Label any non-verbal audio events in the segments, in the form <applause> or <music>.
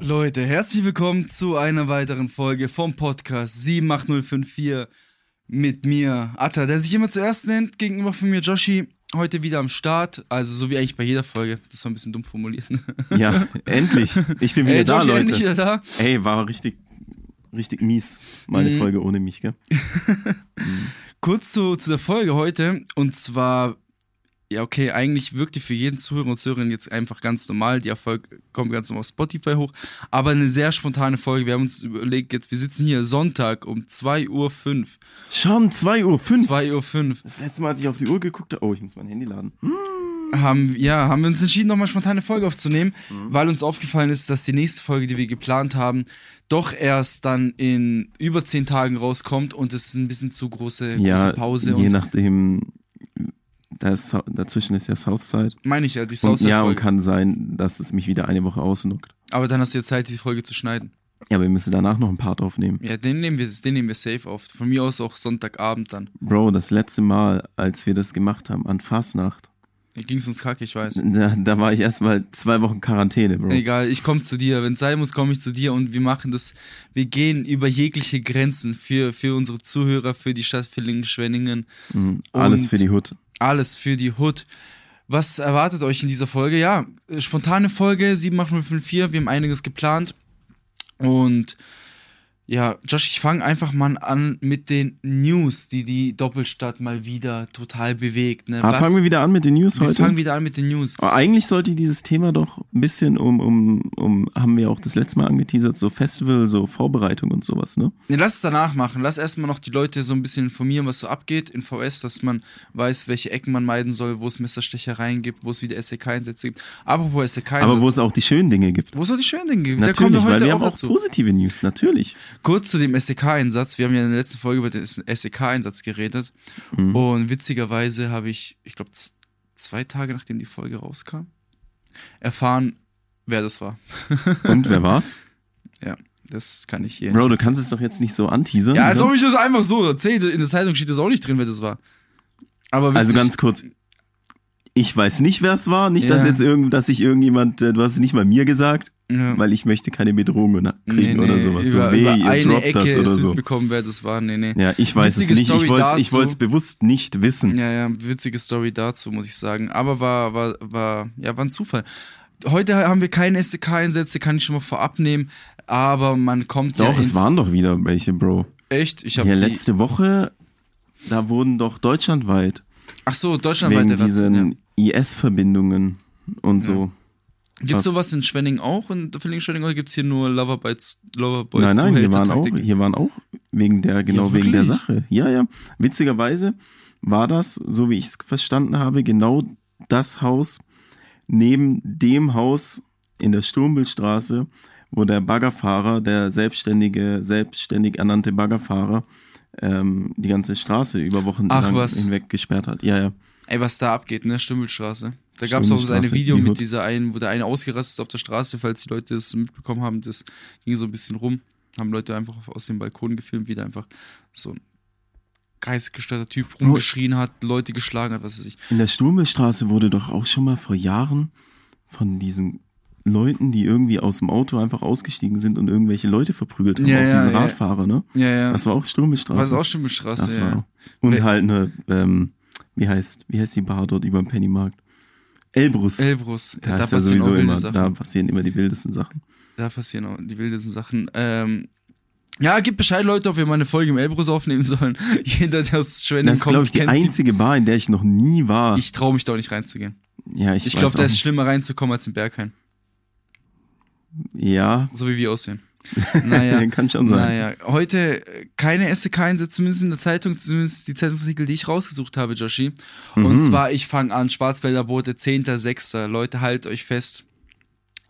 Leute, herzlich willkommen zu einer weiteren Folge vom Podcast 78054 mit mir, Atta, der sich immer zuerst nennt, gegenüber von mir, Joshi, heute wieder am Start, also so wie eigentlich bei jeder Folge, das war ein bisschen dumm formuliert. <laughs> Ja, endlich. Ich bin wieder Ey, da, Joshi, Leute. endlich wieder da. Ey, war richtig, richtig mies, meine Mhm. Folge ohne mich, gell? <laughs> Kurz zu, zu der Folge heute, und zwar, ja, okay, eigentlich wirkt die für jeden Zuhörer und Zuhörerin jetzt einfach ganz normal. Die Erfolg kommt ganz normal auf Spotify hoch, aber eine sehr spontane Folge. Wir haben uns überlegt, jetzt, wir sitzen hier Sonntag um 2.05 Uhr. Schon 2 Uhr 5. 2.05 Uhr. Das letzte Mal, als ich auf die Uhr geguckt habe, oh, ich muss mein Handy laden. Hm? haben, ja, haben wir uns entschieden, nochmal spontane Folge aufzunehmen, weil uns aufgefallen ist, dass die nächste Folge, die wir geplant haben, doch erst dann in über zehn Tagen rauskommt und es ist ein bisschen zu große, große Ja, Pause. je nachdem, ist, dazwischen ist ja Southside. meine ich ja, die Und, Southside ja, und kann sein, dass es mich wieder eine Woche ausnockt. Aber dann hast du ja Zeit, die Folge zu schneiden. Ja, aber wir müssen danach noch einen Part aufnehmen. Ja, den nehmen wir, den nehmen wir safe auf. Von mir aus auch Sonntagabend dann. Bro, das letzte Mal, als wir das gemacht haben, an Fastnacht, Da ging's uns kacke, ich weiß. da, da war ich erstmal zwei Wochen Quarantäne, Bro. Egal, ich komme zu dir. Wenn es sein muss, komme ich zu dir und wir machen das. Wir gehen über jegliche Grenzen für, für unsere Zuhörer, für die Stadt Villingen-Schwenningen. Mhm. Alles Und- für die Hut. Alles für die Hood. Was erwartet euch in dieser Folge? Ja, äh, spontane Folge 78054. Wir haben einiges geplant. Und ja, Josh, ich fange einfach mal an mit den News, die die Doppelstadt mal wieder total bewegt. Ne? Aber Was- fangen wir wieder an mit den News wir heute. fangen wieder an mit den News. Aber eigentlich sollte dieses Thema doch ein bisschen um, um, um, haben wir auch das letzte Mal angeteasert, so Festival, so Vorbereitung und sowas, ne? Nee, lass es danach machen. Lass erstmal noch die Leute so ein bisschen informieren, was so abgeht in VS, dass man weiß, welche Ecken man meiden soll, wo es Messerstechereien gibt, wo es wieder SEK-Einsätze gibt. Apropos SEK-Einsätze. Aber wo es auch die schönen Dinge gibt. wo es auch die schönen Dinge gibt. da kommen Natürlich, wir heute weil wir auch haben auch dazu. positive News, natürlich. Kurz zu dem SEK-Einsatz. Wir haben ja in der letzten Folge über den SEK-Einsatz geredet. Mhm. Und witzigerweise habe ich, ich glaube, zwei Tage nachdem die Folge rauskam, erfahren, wer das war. <laughs> Und wer war's? Ja, das kann ich hier Bro, du kannst es doch jetzt nicht so anteasern. Ja, als ob ich das einfach so erzähle. In der Zeitung steht das auch nicht drin, wer das war. Aber witzig. Also ganz kurz. Ich weiß nicht, wer es war. Nicht, Ja. dass jetzt irgend, dass sich irgendjemand, äh, du hast es nicht mal mir gesagt, ja. weil ich möchte keine Bedrohungen kriegen oder sowas. Über, so weh, über ihr eine droppt Ecke das oder so. mitbekommen, wer das war. Nee, nee. Ja, ich weiß Witzige es nicht. Story ich wollte es bewusst nicht wissen. Ja, ja, witzige Story dazu, muss ich sagen. Aber war, war, war, ja, war ein Zufall. Heute haben wir keine SDK-Einsätze, kann ich schon mal vorab nehmen. Aber man kommt ja Doch, es waren doch wieder welche, Bro. echt. Ich habe Ja, die. letzte Woche, da wurden doch deutschlandweit Ach so, wegen deutschlandweite Razzien. diesen Ja. IS-Verbindungen und so. Gibt was- sowas in Schwenning auch? In Villingen-Schwenning oder gibt es hier nur Loverboys, Loverboy nein, nein, hier waren, auch, hier waren auch wegen der, genau Ja, wegen der? Sache. Ja, ja. Witzigerweise war das, so wie ich es verstanden habe, genau das Haus neben dem Haus in der Sturmbildstraße, wo der Baggerfahrer, der selbstständige, selbstständig ernannte Baggerfahrer, ähm, die ganze Straße über Wochen Ach, hinweg gesperrt hat. Ja, ja. Ey, was da abgeht, ne? Stümmelstraße. Da gab es auch so eine Stümmelstraße, Video mit dieser einen, wo der eine ausgerastet ist auf der Straße, falls die Leute das mitbekommen haben. Das ging so ein bisschen rum. Haben Leute einfach aus dem Balkon gefilmt, wie der einfach so ein geistesgestörter Typ rumgeschrien hat, Leute geschlagen hat, was weiß ich. In der Sturmelstraße wurde doch auch schon mal vor Jahren von diesen Leuten, die irgendwie aus dem Auto einfach ausgestiegen sind und irgendwelche Leute verprügelt haben, Ja, auch ja, diese ja. Radfahrer, ne? Ja, ja. Das war auch Sturmelstraße. Was auch Stümmelstraße, das ja. war. Und halt eine, ähm, wie heißt, wie heißt die Bar dort über dem Pennymarkt? Elbrus. Elbrus. da Ja, da ist ja sowieso immer, Sachen. da passieren immer die wildesten Sachen. Da passieren auch die wildesten Sachen. Ähm, ja, gib Bescheid, Leute, ob wir mal eine Folge im Elbrus aufnehmen sollen. <laughs> Jeder, der aus Schwenning Das ist, kommt, glaube ich, die einzige Bar, in der ich noch nie war. Ich traue mich da auch nicht reinzugehen. ja, ich, Ich glaube, da ist schlimmer reinzukommen als in Berghain. Ja, So wie wir aussehen. <laughs> Naja. kann schon sein. Naja, heute äh, keine SK-Einsätze, zumindest in der Zeitung, zumindest die Zeitungsartikel, die ich rausgesucht habe, Joshi. Und Mhm. zwar, ich fange an, Schwarzwälder Boote, 10.06. Leute, haltet euch fest.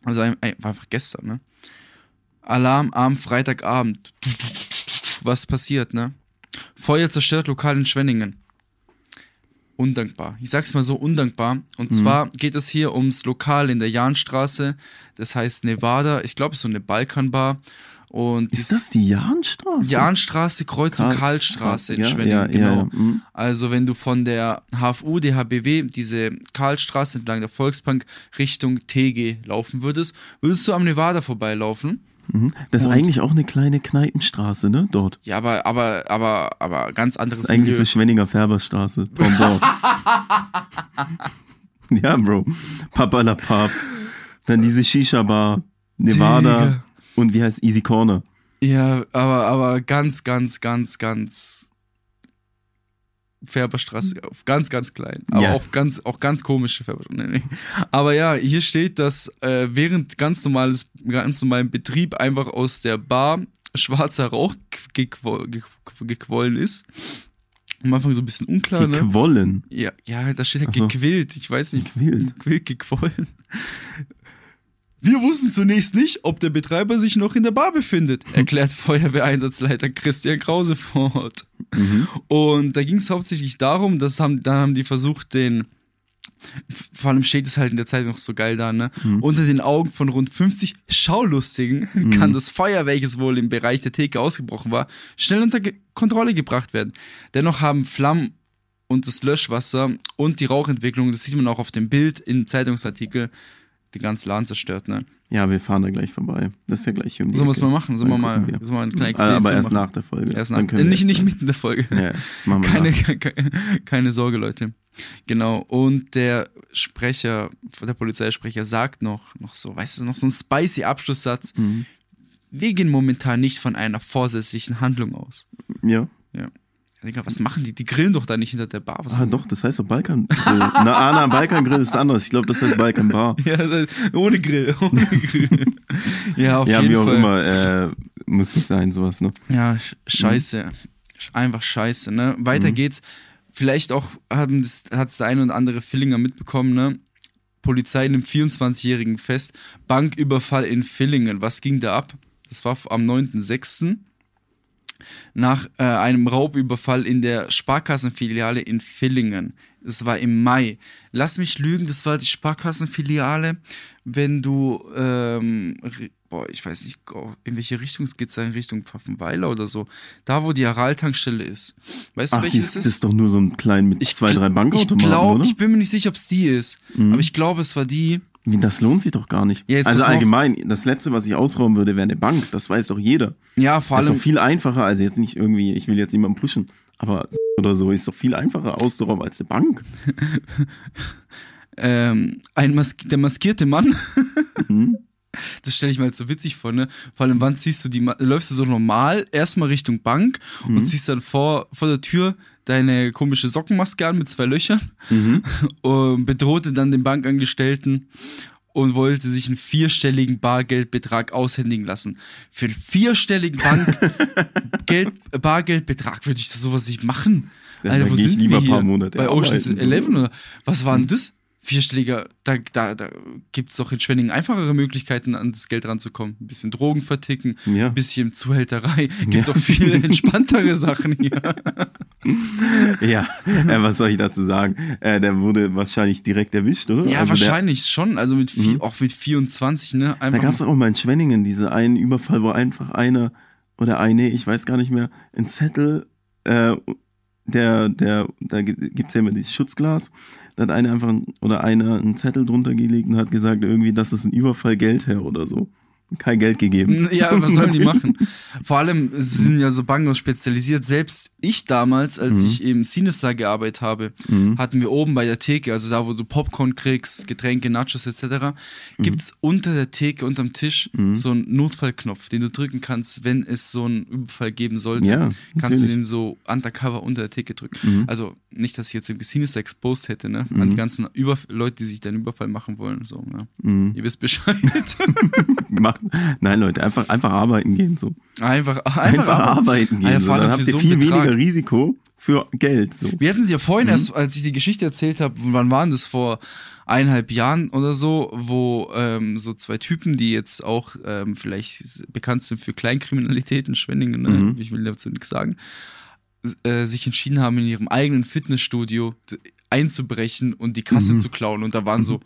Also ein- ein- war einfach gestern, ne? Alarm am Freitagabend. Was passiert, ne? Feuer zerstört Lokal in Schwenningen. Undankbar. Ich sag's mal so undankbar. Und zwar geht es hier ums Lokal in der Jahnstraße. Das heißt Nevada. Ich glaube, es ist so eine Balkanbar. Und Ist das die Jahnstraße? Jahnstraße, Kreuzung Karl- Karlstraße in ja, ja, genau. ja, mhm. Also wenn du von der HFU, DHBW, diese Karlstraße entlang der Volksbank Richtung TG laufen würdest, würdest du am Nevada vorbeilaufen. Mhm. Das ist Und- eigentlich auch eine kleine Kneipenstraße, ne? Dort. Ja, aber, aber, aber, aber ganz anderes Das ist eigentlich Milieu. so Schwenninger Färberstraße. <laughs> Ja, Bro. Papa la Pap. Dann diese Shisha-Bar. Nevada. Digga. Und wie heißt Easy Corner? Ja, aber, aber ganz, ganz, ganz, ganz Färberstraße, auf ganz, ganz klein. Aber Ja. auch ganz, auch ganz komische Färberstraße. Nee, nee. Aber ja, hier steht, dass äh, während ganz normales, ganz normalen Betrieb einfach aus der Bar schwarzer Rauch gequo ge gequollen ist. Am Anfang so ein bisschen unklar, ne? Gequollen. Ja, ja, da steht ja Ach so. gequillt. Ich weiß nicht. Gequillt. Gequillt, gequollen. Wir wussten zunächst nicht, ob der Betreiber sich noch in der Bar befindet, erklärt Feuerwehreinsatzleiter Christian Krause fort. Mhm. Und da ging es hauptsächlich darum, dass haben, dann haben die versucht, den, vor allem steht es halt in der Zeit noch so geil da, ne? Unter den Augen von rund 50 Schaulustigen kann das Feuer, welches wohl im Bereich der Theke ausgebrochen war, schnell unter Ge Kontrolle gebracht werden. Dennoch haben Flammen und das Löschwasser und die Rauchentwicklung, das sieht man auch auf dem Bild im Zeitungsartikel, den ganzen Laden zerstört, ne? Ja, wir fahren da gleich vorbei. Das ist ja gleich um wir es Ecke. mal machen? Sollen wir mal, gucken sollen wir mal eine kleine Ah, Aber Expedition erst machen? nach der Folge. Erst nach, wir- nicht, nicht mitten in der Folge. Ja, das machen wir Keine, <laughs> keine, keine Sorge, Leute. Genau. Und der Sprecher, der Polizeisprecher sagt noch, noch so, weißt du, noch so ein spicy Abschlusssatz. Mhm. Wir gehen momentan nicht von einer vorsätzlichen Handlung aus. Ja. Ja. Digga, was machen die? Die grillen doch da nicht hinter der Bar. Was Ah, doch, das heißt doch Balkan. Na, Ana, Balkan-Grill ist anders. Ich glaube, das heißt Balkan Bar. <laughs> Ja, ohne Grill. <laughs> Ohne Grill. ja, auf ja, jeden wie auch Fall. immer. Äh, muss nicht sein, sowas, ne? Ja, sch- scheiße. Einfach scheiße, ne? Weiter Mhm. geht's. Vielleicht auch das, hat's der eine oder andere Villinger mitbekommen, ne? Polizei nimmt 24-Jährigen fest. Banküberfall in Villingen. Was ging da ab? Das war am 9.6. Nach äh, einem Raubüberfall in der Sparkassenfiliale in Villingen. Das war im Mai. Lass mich lügen, das war die Sparkassenfiliale. Wenn du, ähm, boah, ich weiß nicht, in welche Richtung es geht, in Richtung Pfaffenweiler oder so. Da, wo die Aral-Tankstelle ist. Weißt du, Ach, die welches ist, es das ist doch nur so ein klein mit zwei, gl- drei Bankautomaten, ich glaub, oder? Mhm. Ich bin mir nicht sicher, ob es die ist. Aber ich glaube, es war die. Das lohnt sich doch gar nicht. Ja, also allgemein, das Letzte, was ich ausrauben würde, wäre eine Bank. Das weiß doch jeder. Ja, vor Das ist allem. doch viel einfacher, also jetzt nicht irgendwie, ich will jetzt niemanden pushen, aber oder so ist doch viel einfacher auszurauben als eine Bank. <laughs> ähm, ein Mas der maskierte Mann. Mhm. <laughs> <laughs> Das stelle ich mir halt so witzig vor, ne? Vor allem, wann ziehst du die, läufst du so normal erstmal Richtung Bank Mhm. und ziehst dann vor, vor der Tür deine komische Sockenmaske an mit zwei Löchern Mhm. <laughs> und bedrohte dann den Bankangestellten und wollte sich einen vierstelligen Bargeldbetrag aushändigen lassen. Für einen vierstelligen Bankgeld, <laughs> Bargeldbetrag würde ich das sowas nicht machen. Ja, Alter, wo geh ich sind lieber wir hier? paar Monate Bei Ocean's. Eleven oder was war denn das? Vierstelliger, da, da, da gibt es doch in Schwenningen einfachere Möglichkeiten, an das Geld ranzukommen. Ein bisschen Drogen verticken, Ja. ein bisschen Zuhälterei. Gibt Ja. doch viel entspanntere Sachen hier. <laughs> Ja, äh, was soll ich dazu sagen? Äh, der wurde wahrscheinlich direkt erwischt, oder? Ja, Also wahrscheinlich schon. Also mit vier, Mhm. auch mit 24, ne? Der, da Einfach gab es auch mal in Schwenningen diese einen Überfall, wo einfach einer oder eine, ich weiß gar nicht mehr, ein Zettel, äh, der, der, da gibt es ja immer dieses Schutzglas, da hat einer einfach oder einer einen Zettel drunter gelegt und hat gesagt, irgendwie, das ist ein Überfall Geld her oder so. Kein Geld gegeben. Ja, was sollen die <laughs> machen? Vor allem sie sind ja so Bangos spezialisiert. Selbst ich damals, als Mhm. ich im Sinistar gearbeitet habe, Mhm. hatten wir oben bei der Theke, also da, wo du Popcorn kriegst, Getränke, Nachos etc., gibt's unter der Theke, unterm Tisch, Mhm. so einen Notfallknopf, den du drücken kannst, wenn es so einen Überfall geben sollte. Ja, kannst du den so undercover unter der Theke drücken. Mhm. Also nicht, dass ich jetzt im Sinister exposed hätte, ne? An Mhm. die ganzen Überf Leute, die sich den Überfall machen wollen. So. Mhm. Ihr wisst Bescheid. <laughs> <laughs> Macht, <laughs> nein, Leute, einfach, einfach arbeiten gehen so. einfach, einfach, Einfach, arbeiten gehen. So. Dann habt ihr so viel Betrag. weniger Risiko für Geld. So. Wir hatten sie ja Mhm. vorhin erst, als ich die Geschichte erzählt habe, wann waren das vor eineinhalb Jahren oder so, wo ähm, so zwei Typen, die jetzt auch ähm, vielleicht bekannt sind für Kleinkriminalität in Schwenningen, ne? Mhm. ich will dazu nichts sagen, äh, sich entschieden haben, in ihrem eigenen Fitnessstudio einzubrechen und die Kasse Mhm. zu klauen. Und da waren so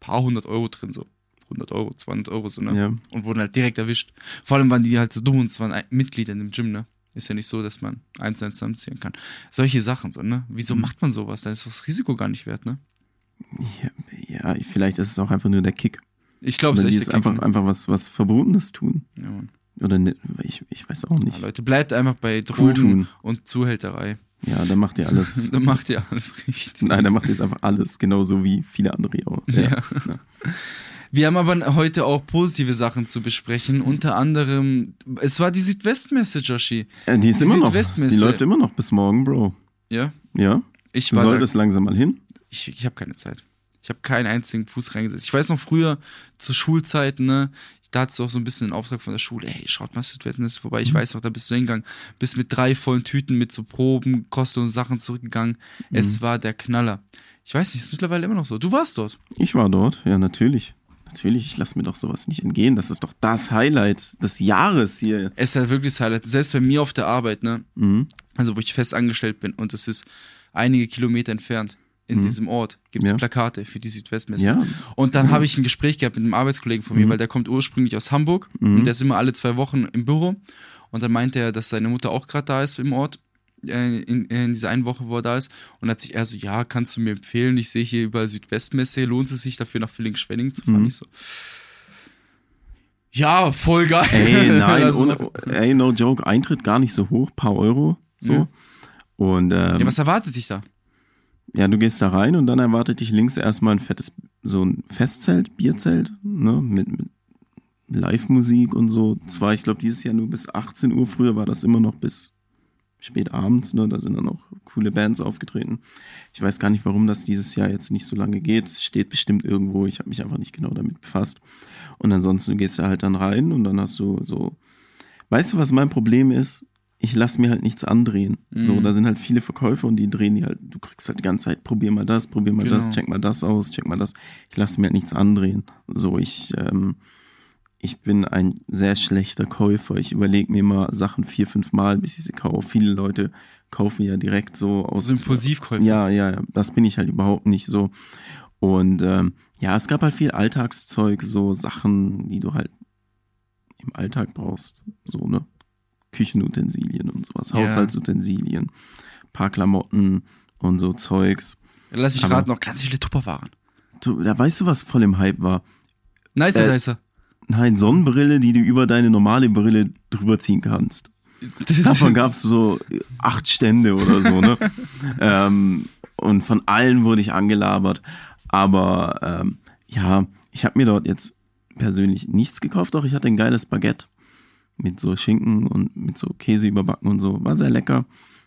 paar hundert Euro drin, so 100 Euro, 200 Euro, so, ne? Ja. Und wurden halt direkt erwischt. Vor allem waren die halt so dumm und es waren ein- Mitglieder in dem Gym, ne? Ist ja nicht so, dass man eins eins zusammenzählen kann. Solche Sachen, so, ne? Wieso macht man sowas? Da ist das Risiko gar nicht wert, ne? Ja, ja, vielleicht ist es auch einfach nur der Kick. Ich glaube, es ist ist der Kick, einfach, ne? einfach was, was Verbotenes tun. Ja, Mann. Oder ne, ich, ich weiß auch Ja, nicht. Leute, bleibt einfach bei Cool Drogen tun. und Zuhälterei. Ja, dann macht ihr alles. <laughs> Dann macht ihr alles richtig. Nein, dann macht ihr es einfach alles, genauso wie viele andere auch. Ja. <laughs> Wir haben aber heute auch positive Sachen zu besprechen. Unter anderem, es war die Südwestmesse, Joshi. Äh, Die ist Die immer noch. Die Südwestmesse. läuft immer noch bis morgen, Bro. Ja, Ja? ich war da, solltest langsam mal hin. ich, ich habe keine Zeit. Ich habe keinen einzigen Fuß reingesetzt. Ich weiß noch früher zur Schulzeit, ne, da hattest du auch so ein bisschen den Auftrag von der Schule, hey, schaut mal Südwestmesse vorbei. Mhm. Ich weiß noch, da bist du hingegangen, bist mit drei vollen Tüten mit so Proben, kostenlosen Sachen zurückgegangen. Mhm. Es war der Knaller. Ich weiß nicht, ist mittlerweile immer noch so. Du warst dort. Ich war dort, ja, natürlich. Natürlich, ich lasse mir doch sowas nicht entgehen. Das ist doch das Highlight des Jahres hier. Es ist halt wirklich das Highlight. Selbst bei mir auf der Arbeit, ne, Mhm. also wo ich fest angestellt bin und es ist einige Kilometer entfernt in Mhm. diesem Ort, gibt es Ja. Plakate für die Südwestmesse. Ja, Und dann habe ich ein Gespräch gehabt mit einem Arbeitskollegen von mir, Mhm. weil der kommt ursprünglich aus Hamburg Mhm. und der ist immer alle zwei Wochen im Büro. Und dann meinte er, dass seine Mutter auch gerade da ist im Ort, in, in dieser einen Woche, wo er da ist. Und hat sich er so, ja, kannst du mir empfehlen, ich sehe hier überall Südwestmesse, lohnt es sich dafür nach Villingen-Schwenningen zu fahren? Mhm. Ich so, ja, voll geil. ey, <laughs> nein, Also, ohne, ey, no joke, Eintritt gar nicht so hoch, paar Euro, so. Ja. Und ähm, ja, was erwartet dich da? Ja, du gehst da rein und dann erwartet dich links erstmal ein fettes, so ein Festzelt, Bierzelt, ne, mit, mit Live-Musik und so. Zwar, ich glaube, dieses Jahr nur bis 18 Uhr, früher war das immer noch bis spät abends, ne, da sind dann auch coole Bands aufgetreten. Ich weiß gar nicht, warum das dieses Jahr jetzt nicht so lange geht. Es steht bestimmt irgendwo, ich habe mich einfach nicht genau damit befasst. Und ansonsten gehst du halt dann rein und dann hast du so, weißt du, was mein Problem ist? Ich lasse mir halt nichts andrehen. So, Mhm. da sind halt viele Verkäufer und die drehen die halt, du kriegst halt die ganze Zeit, probier mal das, probier mal das, Genau. check mal das aus, check mal das. Ich lasse mir halt nichts andrehen. So, ich, ähm, ich bin ein sehr schlechter Käufer. Ich überlege mir immer Sachen vier, fünf Mal, bis ich sie kaufe. Viele Leute kaufen ja direkt so aus. So Impulsivkäufer. Ja, ja, ja, das bin ich halt überhaupt nicht so. Und ähm, ja, es gab halt viel Alltagszeug, so Sachen, die du halt im Alltag brauchst. So, ne? Küchenutensilien und sowas, Ja. Haushaltsutensilien, paar Klamotten und so Zeugs. Lass mich Aber- raten, noch ganz viele Tupperwaren. Du, da weißt du, was voll im Hype war? Nice, Äh, Dicer. Nein, Sonnenbrille, die du über deine normale Brille drüber ziehen kannst. <laughs> Davon gab es so acht Stände oder so, ne? <laughs> ähm, und von allen wurde ich angelabert. Aber ähm, ja, ich habe mir dort jetzt persönlich nichts gekauft, doch ich hatte ein geiles Baguette mit so Schinken und mit so Käse überbacken und so. War sehr lecker.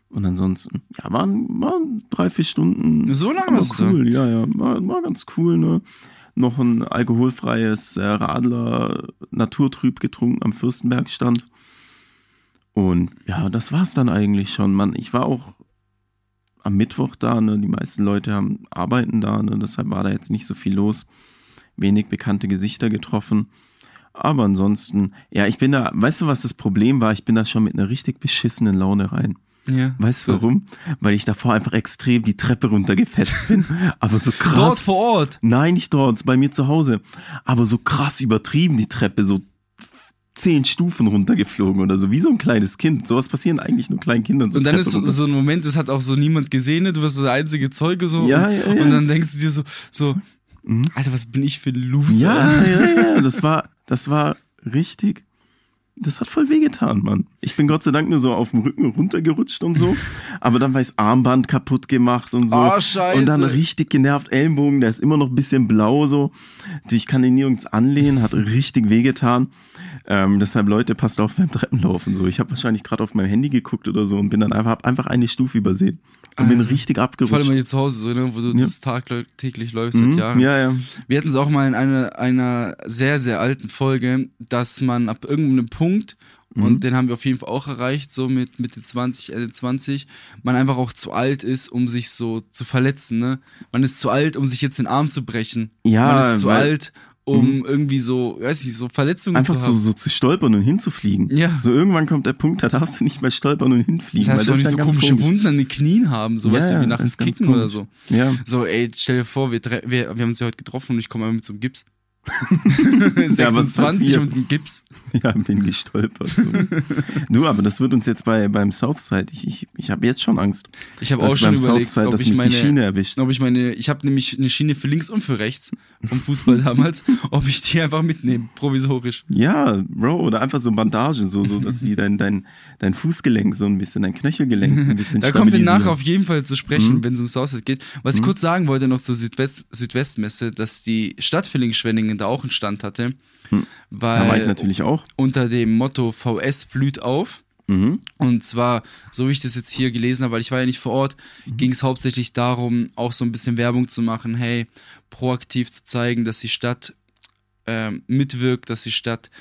Und ansonsten, ja, waren, waren drei, vier Stunden. So lange aber warst du cool, ja, ja, war, war ganz cool, ne? Noch ein alkoholfreies äh, Radler Naturtrüb getrunken am Fürstenbergstand. Und ja, das war's dann eigentlich schon. Mann, ich war auch am Mittwoch da, ne? Die meisten Leute haben arbeiten da, ne? Deshalb war da jetzt nicht so viel los. Wenig bekannte Gesichter getroffen. Aber ansonsten, ja, ich bin da, weißt du, was das Problem war? Ich bin da schon mit einer richtig beschissenen Laune rein. Ja. Weißt du warum? Weil ich davor einfach extrem die Treppe runtergefetzt bin. <laughs> Aber so krass. Dort vor Ort. Nein, nicht dort, bei mir zu Hause. Aber so krass übertrieben die Treppe, so zehn Stufen runtergeflogen oder so, wie so ein kleines Kind. Sowas passieren eigentlich nur kleinen Kindern. So Und dann Treppe ist so, so ein Moment, das hat auch so niemand gesehen, ne? du warst so der einzige Zeuge so. Ja, und, ja, ja. und dann denkst du dir so, so, Mhm. Alter, was bin ich für ein Loser? Ja, ja, ja, das war, das war richtig. Das hat voll wehgetan, Mann. Ich bin Gott sei Dank nur so auf dem Rücken runtergerutscht und so. <laughs> Aber dann war das Armband kaputt gemacht und so. Oh, scheiße. Und dann richtig genervt Ellenbogen, der ist immer noch ein bisschen blau so. Ich kann den nirgends anlehnen, hat richtig wehgetan. Ähm, deshalb, Leute, passt auf beim Treppenlaufen so. Ich habe wahrscheinlich gerade auf mein Handy geguckt oder so und bin dann einfach, hab einfach eine Stufe übersehen. Und bin Alter. richtig Vor allem abgerutscht. dir zu Hause, so, ne? wo du Ja. das Tag täglich läufst seit Mhm, Jahren. ja, ja. Wir hatten es auch mal in einer, einer sehr, sehr alten Folge, dass man ab irgendeinem Punkt, Mhm. und den haben wir auf jeden Fall auch erreicht, so mit Mitte 20, Ende 20, man einfach auch zu alt ist, um sich so zu verletzen. Ne? Man ist zu alt, um sich jetzt den Arm zu brechen. Ja, man ist zu alt, um irgendwie so, weiß ich, so Verletzungen Einfach zu so, haben. so zu stolpern und hinzufliegen. Ja. So irgendwann kommt der Punkt, da darfst du nicht mehr stolpern und hinfliegen. Dass weil das nicht so komische komisch. Wunden an den Knien haben, so Ja, weißt du, wie nach dem Kicken oder so. Ja. So, ey, stell dir vor, wir, wir, wir haben uns ja heute getroffen und ich komme einmal mit so einem Gips. <laughs> Ja, was 26 passiert? und ein Gips. Ja, bin gestolpert. So. du, aber das wird uns jetzt bei, beim Southside, ich, ich, ich habe jetzt schon Angst, Ich habe auch schon überlegt, Southside, ob dass ich meine, die Schiene erwischt. ob ich meine, ich habe nämlich eine Schiene für links und für rechts vom Fußball damals, <laughs> ob ich die einfach mitnehme, provisorisch. Ja, Bro, oder einfach so Bandagen, so, so dass die <laughs> dein, dein, dein Fußgelenk so ein bisschen, dein Knöchelgelenk ein bisschen <laughs> Da kommen wir nachher auf jeden Fall zu sprechen, Mhm. wenn es um Southside geht. Was ich kurz sagen wollte noch zur Südwest Südwestmesse, dass die Stadt Villingen-Schwenningen da auch einen Stand hatte, weil Da war ich natürlich auch. unter dem Motto VS blüht auf. Mhm. Und zwar, so wie ich das jetzt hier gelesen habe, weil ich war ja nicht vor Ort, ging es hauptsächlich darum, auch so ein bisschen Werbung zu machen, hey, proaktiv zu zeigen, dass die Stadt ähm, mitwirkt, dass die Stadt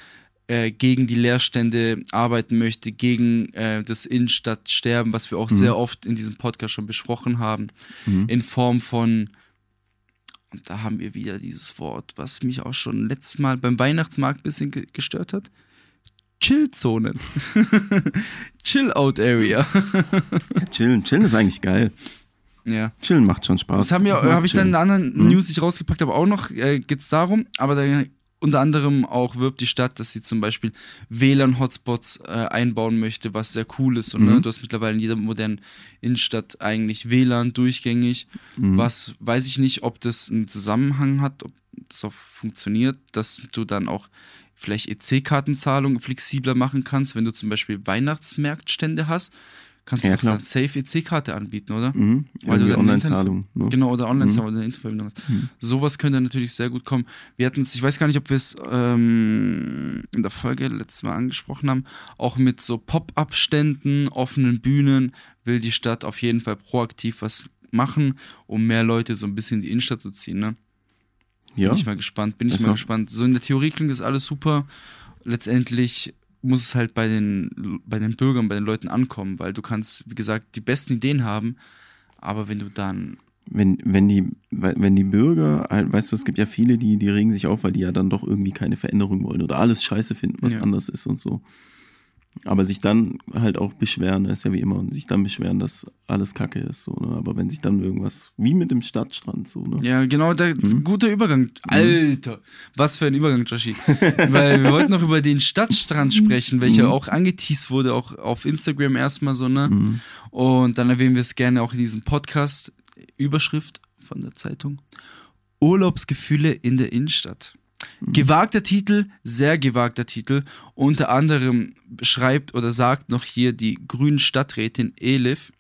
äh, gegen die Leerstände arbeiten möchte, gegen äh, das Innenstadtsterben, was wir auch sehr oft in diesem Podcast schon besprochen haben, Mhm. in Form von, und da haben wir wieder dieses Wort, was mich auch schon letztes Mal beim Weihnachtsmarkt ein bisschen ge gestört hat. Chill-Zonen. <laughs> Chill-Out-Area. Ja, chillen, chillen ist eigentlich geil. ja. Chillen macht schon Spaß. Das habe ich dann in der anderen News, die ich rausgepackt habe, auch noch, äh, geht's darum, aber da, unter anderem auch wirbt die Stadt, dass sie zum Beispiel WLAN-Hotspots äh, einbauen möchte, was sehr cool ist. Und ne, Mhm. du hast mittlerweile in jeder modernen Innenstadt eigentlich WLAN durchgängig. Mhm. Was weiß ich nicht, ob das einen Zusammenhang hat, ob das auch funktioniert, dass du dann auch vielleicht EC-Kartenzahlung flexibler machen kannst, wenn du zum Beispiel Weihnachtsmarktstände hast, kannst Ja, du doch klar. dann safe EC-Karte anbieten, oder? Mhm. Weil du Online-Zahlung. Ne? Genau, oder online Mhm. oder Internetverbindung hast. Sowas könnte natürlich sehr gut kommen. Wir hatten es, ich weiß gar nicht, ob wir es ähm, in der Folge letztes Mal angesprochen haben, auch mit so Pop-up-Ständen, offenen Bühnen will die Stadt auf jeden Fall proaktiv was machen, um mehr Leute so ein bisschen in die Innenstadt zu ziehen. Ne? Ja. Bin ich mal gespannt, bin ich Ist mal gespannt. So in der Theorie klingt das alles super. Letztendlich muss es halt bei den, bei den Bürgern, bei den Leuten ankommen, weil du kannst, wie gesagt, die besten Ideen haben, aber wenn du dann wenn, wenn die, wenn die Bürger, halt, weißt du, es gibt ja viele, die, die regen sich auf, weil die ja dann doch irgendwie keine Veränderung wollen oder alles scheiße finden, was Ja. anders ist und so. Aber sich dann halt auch beschweren, ist ja wie immer, und sich dann beschweren, dass alles kacke ist, so, ne? Aber wenn sich dann irgendwas, wie mit dem Stadtstrand, so, ne? Ja, genau, der guter Übergang. Alter, was für ein Übergang, Joshi. <laughs> Weil wir wollten noch über den Stadtstrand sprechen, welcher auch angeteased wurde, auch auf Instagram erstmal so, ne? Mhm. Und dann erwähnen wir es gerne auch in diesem Podcast. Überschrift von der Zeitung. Urlaubsgefühle in der Innenstadt. Gewagter Titel, sehr gewagter Titel. Unter anderem schreibt oder sagt noch hier die grünen Stadträtin Elif,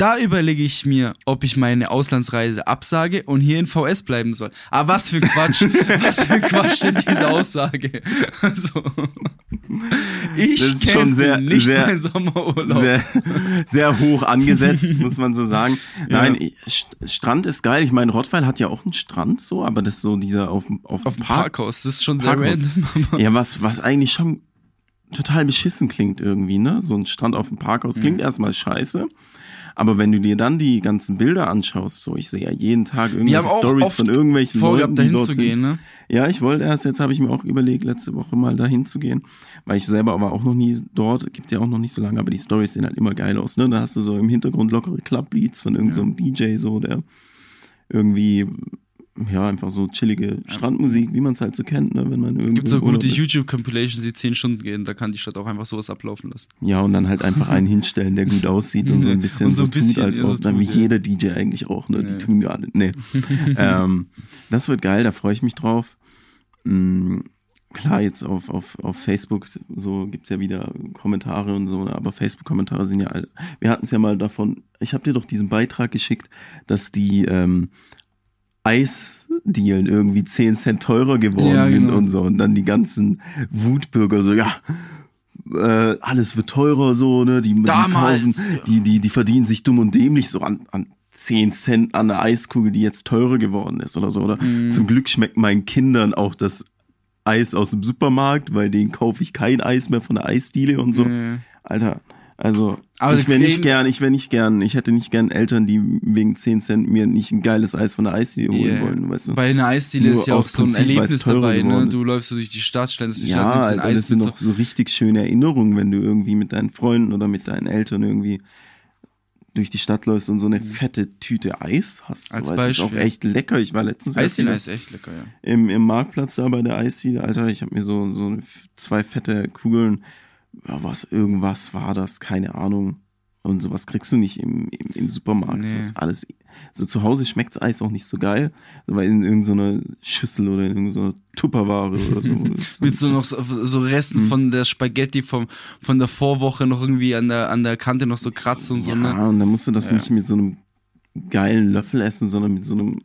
da überlege ich mir, ob ich meine Auslandsreise absage und hier in VS bleiben soll. Aber was für Quatsch. <laughs> was für Quatsch denn diese Aussage. Also, ich kenne schon sehr- nicht sehr- mein Sommerurlaub. Sehr, sehr hoch angesetzt, muss man so sagen. <laughs> Ja. Nein, ich- St- Strand ist geil. Ich meine, Rottweil hat ja auch einen Strand, so, aber das ist so dieser auf, dem- auf, Auf dem Park. Parkhaus, das ist schon sehr Parkhaus. random. Ja, was, was eigentlich schon total beschissen klingt irgendwie, ne? So ein Strand auf dem Parkhaus klingt erstmal scheiße. Aber wenn du dir dann die ganzen Bilder anschaust, so, ich sehe ja jeden Tag irgendwelche Stories von irgendwelchen vorgehabt, Leuten, die dahin dort zu gehen, ne? Ja, ich wollte erst, jetzt habe ich mir auch überlegt, letzte Woche mal dahin zu gehen, weil ich selber aber auch noch nie dort, gibt ja auch noch nicht so lange, aber die Stories sehen halt immer geil aus, ne? Da hast du so im Hintergrund lockere Clubbeats von irgendeinem so einem DJ, so, der irgendwie, ja, einfach so chillige Strandmusik, wie man es halt so kennt, ne? Wenn man irgendwo Gibt so gute. YouTube-Compilations, die 10 Stunden gehen, da kann die Stadt auch einfach sowas ablaufen lassen. Ja, und dann halt einfach einen <laughs> hinstellen, der gut aussieht und so ein bisschen Und so ein bisschen, tut, als ja, so ob, dann wie tut, ja. jeder DJ eigentlich auch, ne? Ja. Die tun ja alle. Nee. <laughs> ähm, das wird geil, da freue ich mich drauf. Mm, klar, jetzt auf, auf, auf Facebook, so gibt's ja wieder Kommentare und so, ne, aber Facebook-Kommentare sind ja alle. Wir hatten es ja mal davon, ich habe dir doch diesen Beitrag geschickt, dass die ähm, Eisdielen irgendwie 10 Cent teurer geworden Ja, sind genau. und so. Und dann die ganzen Wutbürger so, ja, äh, alles wird teurer, so, ne? Die, Damals, die, kaufen, ja. die, die, die verdienen sich dumm und dämlich so an, an 10 Cent an der Eiskugel, die jetzt teurer geworden ist oder so. Oder Mhm. zum Glück schmeckt meinen Kindern auch das Eis aus dem Supermarkt, weil denen kaufe ich kein Eis mehr von der Eisdiele und so. Äh, Alter, Also, Aber ich wäre nicht gern, ich wäre nicht gern, ich hätte nicht gern Eltern, die wegen 10 Cent mir nicht ein geiles Eis von der Eisdiele holen Yeah. wollen, weißt du? Bei einer Eisdiele Nur ist ja auch so ein Erlebnis dabei, ne? Du läufst so durch die Stadt, stellst dich ja, ja, nimmst ein Eis das sind noch so richtig schöne Erinnerungen, wenn du irgendwie mit deinen Freunden oder mit deinen Eltern irgendwie durch die Stadt läufst und so eine fette Tüte Eis hast. So, Mhm. Als weil das ist auch Beispiel. echt lecker. Ich war letztens so. Eisdiele ist echt lecker, ja. im, im Marktplatz da bei der Eisdiele, Alter. Ich habe mir so, so zwei fette Kugeln, was, irgendwas war das, keine Ahnung. Und sowas kriegst du nicht im, im, im Supermarkt. Nee. So alles. So zu Hause schmeckt's Eis auch nicht so geil, weil in irgendeiner Schüssel oder in irgendeiner Tupperware oder so. <laughs> Willst du noch so, so Mhm. Resten von der Spaghetti vom, von der Vorwoche noch irgendwie an der, an der Kante noch so kratzen und so, ja, ne? und dann musst du das Ja. nicht mit so einem geilen Löffel essen, sondern mit so einem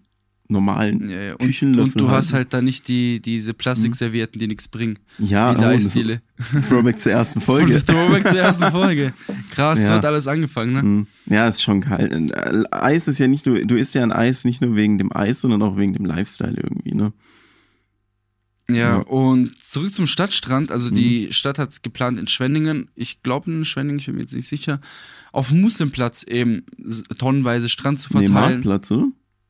normalen Ja, ja. Und, Küchenlöffel. und du hast halt. da nicht die, diese Plastikservietten, die nichts bringen. ja, der oh, Eisdiele. Throwback zur ersten <laughs> Folge. Throwback zur ersten Folge. Krass, Ja. hat alles angefangen, ne? Mhm. Ja, ist schon kalt. Äh, Eis ist ja nicht nur, du isst ja ein Eis nicht nur wegen dem Eis, sondern auch wegen dem Lifestyle irgendwie, ne? Ja, Ja. und zurück zum Stadtstrand. Also Mhm. die Stadt hat geplant in Schwenningen, ich glaube in Schwenningen, ich bin mir jetzt nicht sicher, auf dem Muslimplatz eben tonnenweise Strand zu Nee, verteilen. Marktplatz, oder?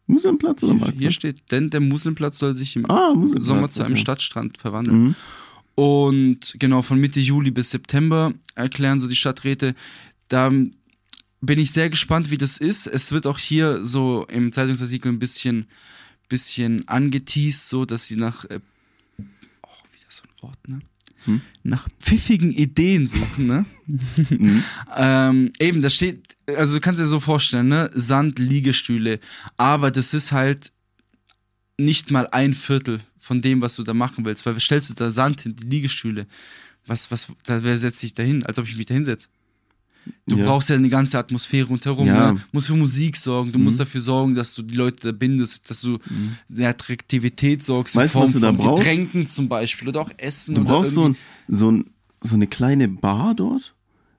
Muslimplatz oder hier, Marktplatz? hier steht, denn der Muslimplatz soll sich im ah. Sommer zu einem okay. Stadtstrand verwandeln. Mhm. Und genau, von Mitte Juli bis September erklären so die Stadträte. Da bin ich sehr gespannt, wie das ist. Es wird auch hier so im Zeitungsartikel ein bisschen, bisschen angeteased, so dass sie nach, äh, oh, wieder so ein Wort, ne? Hm? Nach pfiffigen Ideen suchen, ne? Mhm. Ähm, eben, da steht, also du kannst dir so vorstellen, ne? Sand, Liegestühle. Aber das ist halt nicht mal ein Viertel von dem, was du da machen willst. Weil stellst du da Sand hin, die Liegestühle, was, was, da, wer setzt sich da hin? Als ob ich mich da hinsetze. Du Ja. brauchst ja eine ganze Atmosphäre rundherum. Ja. Ne? musst für Musik sorgen, du Mhm. musst dafür sorgen, dass du die Leute da bindest, dass du eine Attraktivität sorgst in Weißt du, Form was du da von brauchst? Getränken zum Beispiel oder auch Essen. Du oder brauchst so, ein, so, ein, so eine kleine Bar dort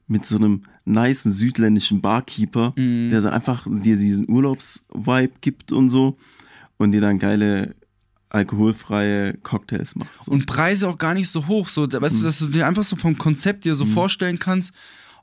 mit so einem nicen südländischen Barkeeper, Mhm. der so einfach dir diesen Urlaubsvibe gibt und so und dir dann geile alkoholfreie Cocktails macht. So. Und Preise auch gar nicht so hoch. So, da, Mhm. weißt du, dass du dir einfach so vom Konzept dir so vorstellen kannst,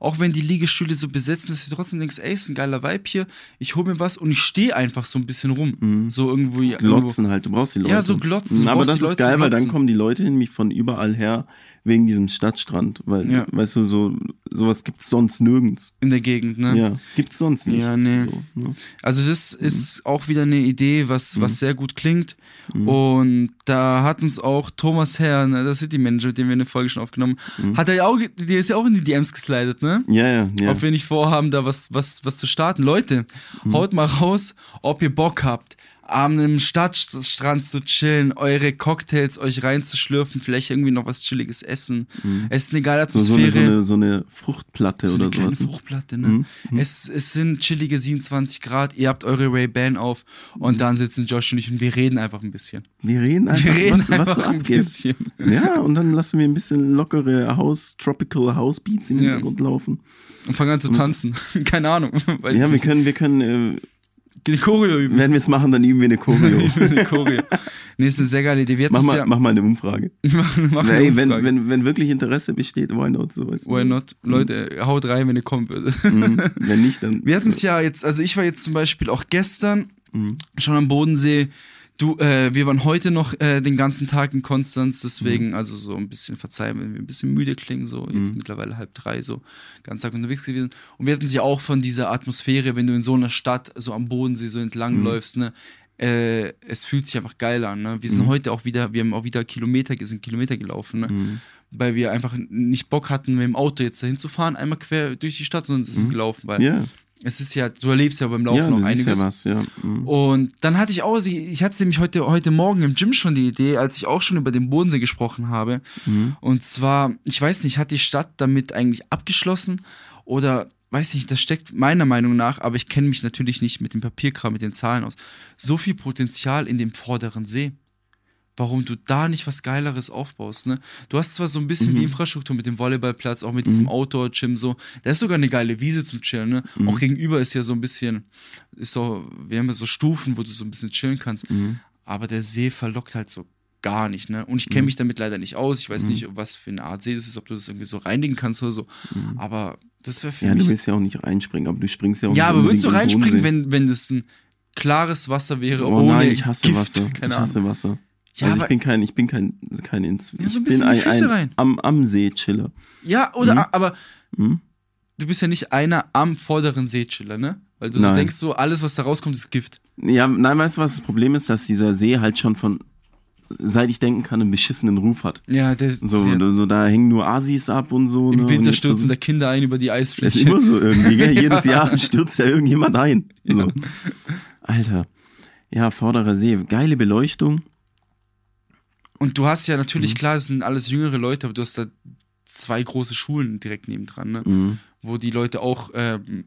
auch wenn die Liegestühle so besetzt sind, dass du trotzdem denkst, ey, ist ein geiler Vibe hier, ich hol mir was und ich stehe einfach so ein bisschen rum. So irgendwo. irgendwo. Glotzen halt, du brauchst die Leute. Ja, so glotzen, du Aber das ist Leute geil, weil dann kommen die Leute nämlich von überall her wegen diesem Stadtstrand. Weil, Ja. weißt du, so sowas gibt's sonst nirgends. In der Gegend, ne? Ja, gibt's sonst nichts. Ja, nee. So, ne? Also das Mhm. ist auch wieder eine Idee, was, was sehr gut klingt. Und da hat uns auch Thomas Herr, ne, der City Manager, mit dem wir eine Folge schon aufgenommen, hat er ja auch, der ist ja auch in die DMs geslidet, ne? ja, ja. ja. ob wir nicht vorhaben, da was, was, was zu starten. Leute, Mhm. haut mal raus, ob ihr Bock habt, an einem Stadtstrand zu chillen, eure Cocktails euch reinzuschlürfen, vielleicht irgendwie noch was Chilliges essen. Es ist eine geile Mhm. so, eine, Atmosphäre. so, eine, so eine Fruchtplatte So eine oder sowas. ne? Fruchtplatte, ne? Mhm. Es, es sind chillige 27 Grad, ihr habt eure Ray-Ban auf und dann sitzen Josh und ich und wir reden einfach ein bisschen. Wir reden einfach, Wir reden was, einfach was so ein bisschen. Ja, und dann lassen wir ein bisschen lockere House, Tropical House Beats im Ja. Hintergrund laufen. Und fangen an zu tanzen. <laughs> Keine Ahnung. <laughs> Ja, wir können, wir können, äh, Die Choreo üben. wenn wir es machen, dann üben wir eine Choreo. Eine Choreo. Nee, ist eine sehr geile Idee. Wir mach, mal, ja. mach mal eine Umfrage. <laughs> machen, machen eine Ey, wenn, Umfrage. wenn, wenn wirklich Interesse besteht, why not? So, weißt du? Why not? Leute, haut rein, wenn ihr kommen würdet. Mhm. Wenn nicht, dann. Wir hatten es ja jetzt, also ich war jetzt zum Beispiel auch gestern Mhm. schon am Bodensee. Du, äh, wir waren heute noch äh, den ganzen Tag in Konstanz, deswegen Mhm. also so ein bisschen verzeihen, wenn wir ein bisschen müde klingen, so jetzt mittlerweile halb drei, so ganz Tag unterwegs gewesen. Und wir hatten ja auch von dieser Atmosphäre, wenn du in so einer Stadt so am Bodensee so entlang Mhm. läufst, ne? Äh, es fühlt sich einfach geil an. Ne? Wir Mhm. sind heute auch wieder, wir haben auch wieder Kilometer, sind Kilometer gelaufen, ne? weil wir einfach nicht Bock hatten, mit dem Auto jetzt dahin zu fahren, einmal quer durch die Stadt, sondern es ist gelaufen, weil Mhm. Es ist ja, du erlebst ja beim Laufen ja, noch einiges. ja was, ja. Mhm. Und dann hatte ich auch, sie- ich hatte nämlich heute, heute Morgen im Gym schon die Idee, als ich auch schon über den Bodensee gesprochen habe. Mhm. Und zwar, ich weiß nicht, hat die Stadt damit eigentlich abgeschlossen oder weiß nicht, das steckt meiner Meinung nach, aber ich kenne mich natürlich nicht mit dem Papierkram, mit den Zahlen aus, so viel Potenzial in dem vorderen See. Warum du da nicht was Geileres aufbaust, ne? Du hast zwar so ein bisschen die Infrastruktur mit dem Volleyballplatz, auch mit diesem Outdoor-Gym so. Da ist sogar eine geile Wiese zum Chillen, ne? Auch gegenüber ist ja so ein bisschen, ist so, wir haben ja so Stufen, wo du so ein bisschen chillen kannst. Aber der See verlockt halt so gar nicht, ne? Und ich kenne mich damit leider nicht aus. Ich weiß nicht, was für eine Art See das ist, ob du das irgendwie so reinigen kannst oder so. Aber Das wäre für Ja, mich. du willst ja auch nicht reinspringen, aber du springst ja auch Ja, aber würdest du reinspringen, wenn, wenn das ein klares Wasser wäre, Oh nein, ich hasse Gift? Wasser. <laughs> Ich hasse Wasser. Ja, also ich bin kein, ich bin kein, kein ins, Ja, so ein ich bisschen bin in die ein, Füße ein rein. am, am See Chiller. Ja, oder, Mhm. aber Hm? du bist ja nicht einer am vorderen Seechiller, ne? Weil du so denkst, so alles, was da rauskommt, ist Gift. Ja, nein, weißt du, was das Problem ist, dass dieser See halt schon von, seit ich denken kann, einen beschissenen Ruf hat. Ja, der So, sehr, so da hängen nur Asis ab und so. ne, im und Winter stürzen da Kinder ein über die Das ist Eisfläche. immer so irgendwie, gell? <laughs> Jedes Jahr stürzt ja irgendjemand ein. So. Alter. Ja, vorderer See. Geile Beleuchtung. Und du hast ja natürlich, Mhm. klar, es sind alles jüngere Leute, aber du hast da zwei große Schulen direkt nebendran, ne? Mhm. Wo die Leute auch, ähm,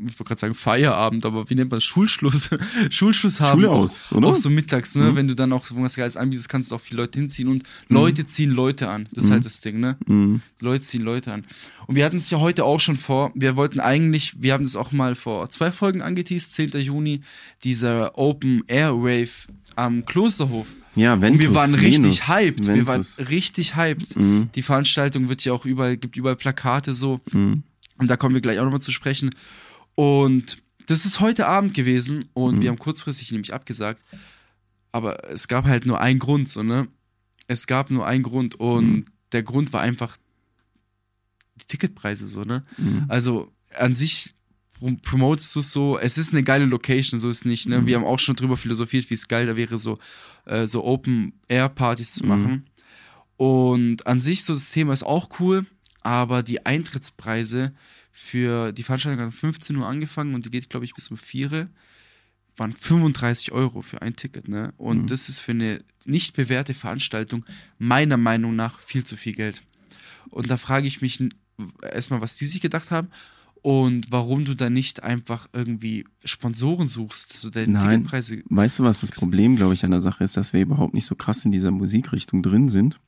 ich wollte gerade sagen Feierabend, aber wie nennt man das? Schulschluss? <laughs> Schulschluss haben. Schule auch, aus, oder? Auch so mittags, ne? Mhm. Wenn du dann auch was Geiles anbietest, kannst du auch viele Leute hinziehen und Leute ziehen Leute an. Das ist Mhm. halt das Ding, ne? Mhm. Leute ziehen Leute an. Und wir hatten es ja heute auch schon vor. Wir wollten eigentlich, wir haben das auch mal vor zwei Folgen angeteased, 10. Juni, dieser Open Air Rave am Klosterhof. Ja, Und Ventus. wir waren richtig Venus, hyped. Wir waren Ventus. richtig hyped. Mhm. Die Veranstaltung wird ja auch überall, gibt überall Plakate so. Mhm. Und da kommen wir gleich auch nochmal zu sprechen. Und das ist heute Abend gewesen und Mhm. wir haben kurzfristig nämlich abgesagt. Aber es gab halt nur einen Grund, so, ne? Es gab nur einen Grund und Mhm. der Grund war einfach die Ticketpreise, so, ne? Mhm. Also an sich promotest du es so, es ist eine geile Location, so ist nicht, ne? Mhm. Wir haben auch schon drüber philosophiert, wie es geil da wäre, so, äh, so Open-Air-Partys zu Mhm. machen. Und an sich, so das Thema ist auch cool, aber die Eintrittspreise für die Veranstaltung hat um 15 Uhr angefangen und die geht, glaube ich, bis um 4 Uhr, waren 35 Euro für ein Ticket, ne? Und Mhm. das ist für eine nicht bewährte Veranstaltung meiner Meinung nach viel zu viel Geld. Und da frage ich mich erstmal, was die sich gedacht haben und warum du da nicht einfach irgendwie Sponsoren suchst, dass du deine Nein. Ticketpreise. Weißt du, was das Problem, glaube ich, an der Sache ist, dass wir überhaupt nicht so krass in dieser Musikrichtung drin sind.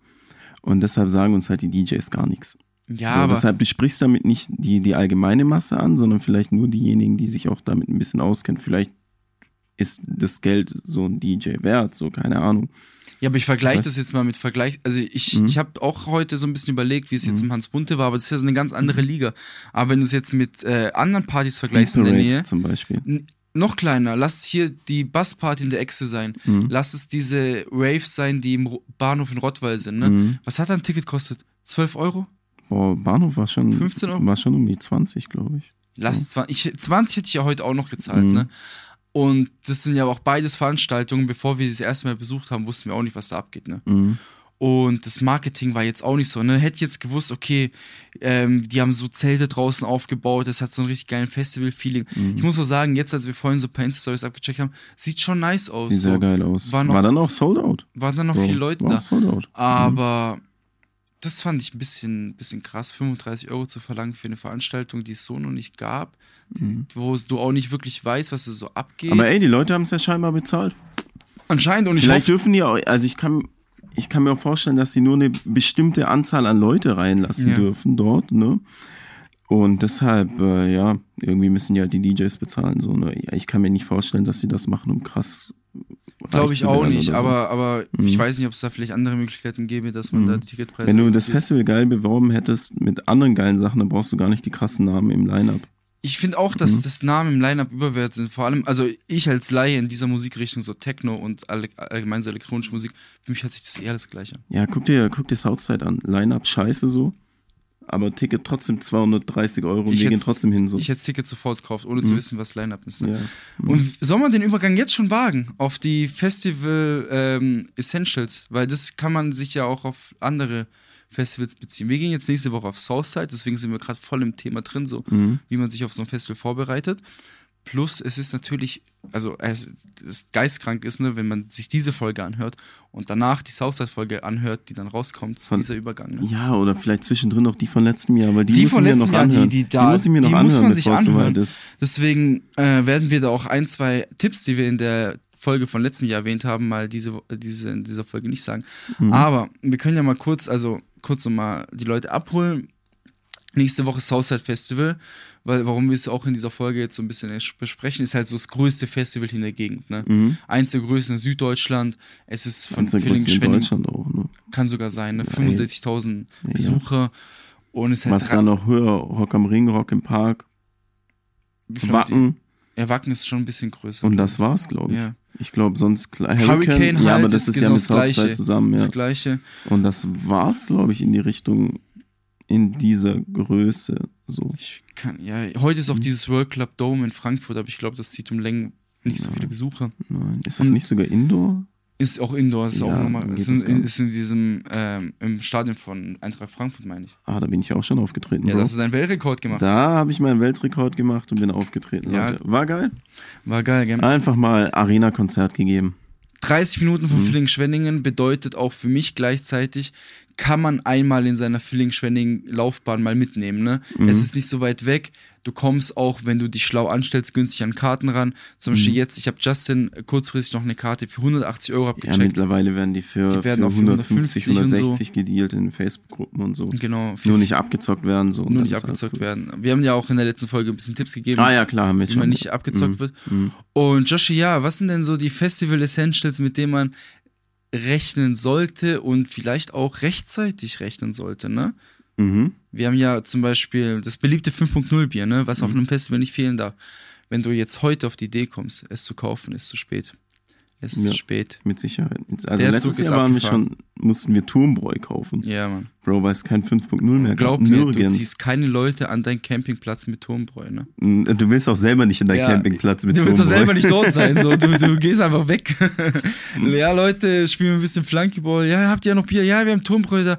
Und deshalb sagen uns halt die DJs gar nichts. Ja, so, aber deshalb, du sprichst damit nicht die, die allgemeine Masse an, sondern vielleicht nur diejenigen, die sich auch damit ein bisschen auskennen. Vielleicht ist das Geld so ein DJ wert, so keine Ahnung. Ja, aber ich vergleiche das jetzt mal mit Vergleich. Also ich, Mhm. ich habe auch heute so ein bisschen überlegt, wie es jetzt Mhm. im Hans Bunte war, aber das ist ja so eine ganz andere Liga. Aber wenn du es jetzt mit äh, anderen Partys vergleichst in der Nähe, zum Beispiel. noch kleiner, lass hier die Bassparty in der Echse sein. Mhm. Lass es diese Raves sein, die im Bahnhof in Rottweil sind. Ne? Mhm. Was hat da ein Ticket kostet? 12 Euro? Boah, Bahnhof war schon, 15 Euro? war schon um die 20, glaube ich. Lass 20, ich, 20 hätte ich ja heute auch noch gezahlt, Mhm. ne? Und das sind ja auch beides Veranstaltungen, bevor wir sie das erste Mal besucht haben, wussten wir auch nicht, was da abgeht, ne? Mhm. Und das Marketing war jetzt auch nicht so, ne? Hätte ich jetzt gewusst, okay, ähm, die haben so Zelte draußen aufgebaut, das hat so einen richtig geilen Festival-Feeling. Mhm. Ich muss auch sagen, jetzt, als wir vorhin so ein paar Insta-Stories abgecheckt haben, sieht schon nice aus. Sieht sehr so. geil aus. war War, noch- dann auch sold out. Waren dann noch Bro, viele Leute war da. Sold out. Aber das fand ich ein bisschen, bisschen krass, 35 Euro zu verlangen für eine Veranstaltung, die es so noch nicht gab, Mhm. wo du auch nicht wirklich weißt, was da so abgeht. Aber ey, die Leute haben es ja scheinbar bezahlt. Anscheinend und ich Vielleicht hoffe, dürfen die auch, also ich kann, ich kann mir auch vorstellen, dass sie nur eine bestimmte Anzahl an Leute reinlassen Ja. dürfen dort, ne? Und deshalb, äh, ja, irgendwie müssen ja die DJs bezahlen, so, ne? Ich kann mir nicht vorstellen, dass sie das machen, um krass. Glaube ich auch nicht, so. aber, aber Mhm. ich weiß nicht, ob es da vielleicht andere Möglichkeiten gäbe, dass man Mhm. da die Ticketpreise. Wenn du das. Festival geil beworben hättest mit anderen geilen Sachen, dann brauchst du gar nicht die krassen Namen im Line-Up. Ich finde auch, dass Mhm. das Namen im Line-Up überwert sind. Vor allem, also ich als Laie in dieser Musikrichtung, so Techno und alle, allgemein so elektronische Musik, für mich hört sich das eher das Gleiche an. Ja, guck dir, guck dir Southside an. Line-Up scheiße so, aber Ticket trotzdem 230 Euro und Ich wir gehen trotzdem hin so. Ich hätte Ticket sofort gekauft, ohne zu Mhm. wissen, was Line-Up ist. Ne? ja. Und soll man den Übergang jetzt schon wagen auf die Festival ähm, Essentials? Weil das kann man sich ja auch auf andere Festivals beziehen. Wir gehen jetzt nächste Woche auf Southside, deswegen sind wir gerade voll im Thema drin, so Mhm. wie man sich auf so ein Festival vorbereitet. Plus, es ist natürlich, also es es geistkrank ist, ne, wenn man sich diese Folge anhört und danach die Southside-Folge anhört, die dann rauskommt, Von- dieser Übergang. Ne? Ja, oder vielleicht zwischendrin noch die von letztem Jahr, aber die, Die muss von ich mir letztem noch Jahr, die- anhören. die da- muss ich mir noch die muss anhören, man sich anhören. ist. Deswegen äh, werden wir da auch ein, zwei Tipps, die wir in der Folge von letztem Jahr erwähnt haben, mal diese, diese in dieser Folge nicht sagen. Mhm. Aber wir können ja mal kurz, also kurz nochmal die Leute abholen. Nächste Woche Southside Festival, weil warum wir es auch in dieser Folge jetzt so ein bisschen besprechen, ist halt so das größte Festival hier in der Gegend. Ne? Mhm. Eins der größten in Süddeutschland. Es ist von Deutschland auch, ne? kann sogar sein, ne? Ja, 65.000 Ja. Besucher. Und es hat Was dann noch höher? Rock am Ring, Rock im Park? Wacken Ja, Wacken ist schon ein bisschen größer. und das war's, glaube ich. Ja. Ich glaube, sonst Kle- Hurricane ja, halt aber das ist ist ja genau mit das Gleiche. Southside zusammen, ja. Das gleiche. Und das war's, glaube ich, in die Richtung in dieser Größe. So. Ich kann, ja, heute ist auch Mhm. dieses World Club Dome in Frankfurt, aber ich glaube, das zieht um Längen nicht so viele Besucher. Nein. Ist das Und- nicht sogar Indoor? Ist auch Indoor, ist Ja, auch nochmal, ist, in, ist in diesem, ähm, im Stadion von Eintracht Frankfurt, meine ich. Ah, da bin ich auch schon aufgetreten. Ja, Bro. das ist ein Weltrekord gemacht. Da habe ich meinen Weltrekord gemacht und bin aufgetreten. Ja. Leute. War geil. War geil, gell? Einfach mal Arena-Konzert gegeben. 30 Minuten Mhm. von Villingen-Schwenningen bedeutet auch für mich gleichzeitig, kann man einmal in seiner Villingen-Schwenningen-Laufbahn mal mitnehmen. Ne? Mhm. Es ist nicht so weit weg. Du kommst auch, wenn du dich schlau anstellst, günstig an Karten ran. Zum Beispiel Mhm. jetzt, ich habe Justin kurzfristig noch eine Karte für 180 Euro Ja, abgecheckt. mittlerweile werden die für, Die werden für auf 150, 150 und so. 160 gedealt in Facebook-Gruppen und so. genau. Nur nicht abgezockt werden. So, nur nicht abgezockt werden. Wir haben ja auch in der letzten Folge ein bisschen Tipps gegeben. Ah ja, klar, wie man nicht abgezockt Mhm. wird. Mhm. Und Joshi, ja, was sind denn so die Festival Essentials, mit denen man rechnen sollte und vielleicht auch rechtzeitig rechnen sollte, ne? Mhm. Wir haben ja zum Beispiel das beliebte 5.0 Bier, ne, was Mhm. auf einem Festival nicht fehlen darf. Wenn du jetzt heute auf die Idee kommst, es zu kaufen, ist zu spät. Es ist Ja. spät. Mit Sicherheit. Also Der letztes Zug Jahr waren wir schon, mussten wir Turmbräu kaufen. Ja, Mann. Bro, weil es kein 5.0 mehr Glaub mir, du ziehst keine Leute an deinen Campingplatz mit Turmbräu, ne? Du willst auch selber nicht in deinem Ja, Campingplatz mit Du willst Turmbräu. selber nicht dort sein, so. Du, du <laughs> gehst einfach weg. ja, Leute, spielen wir ein bisschen Flunkyball. Ja, habt ihr noch Bier? Ja, wir haben Turmbräu da.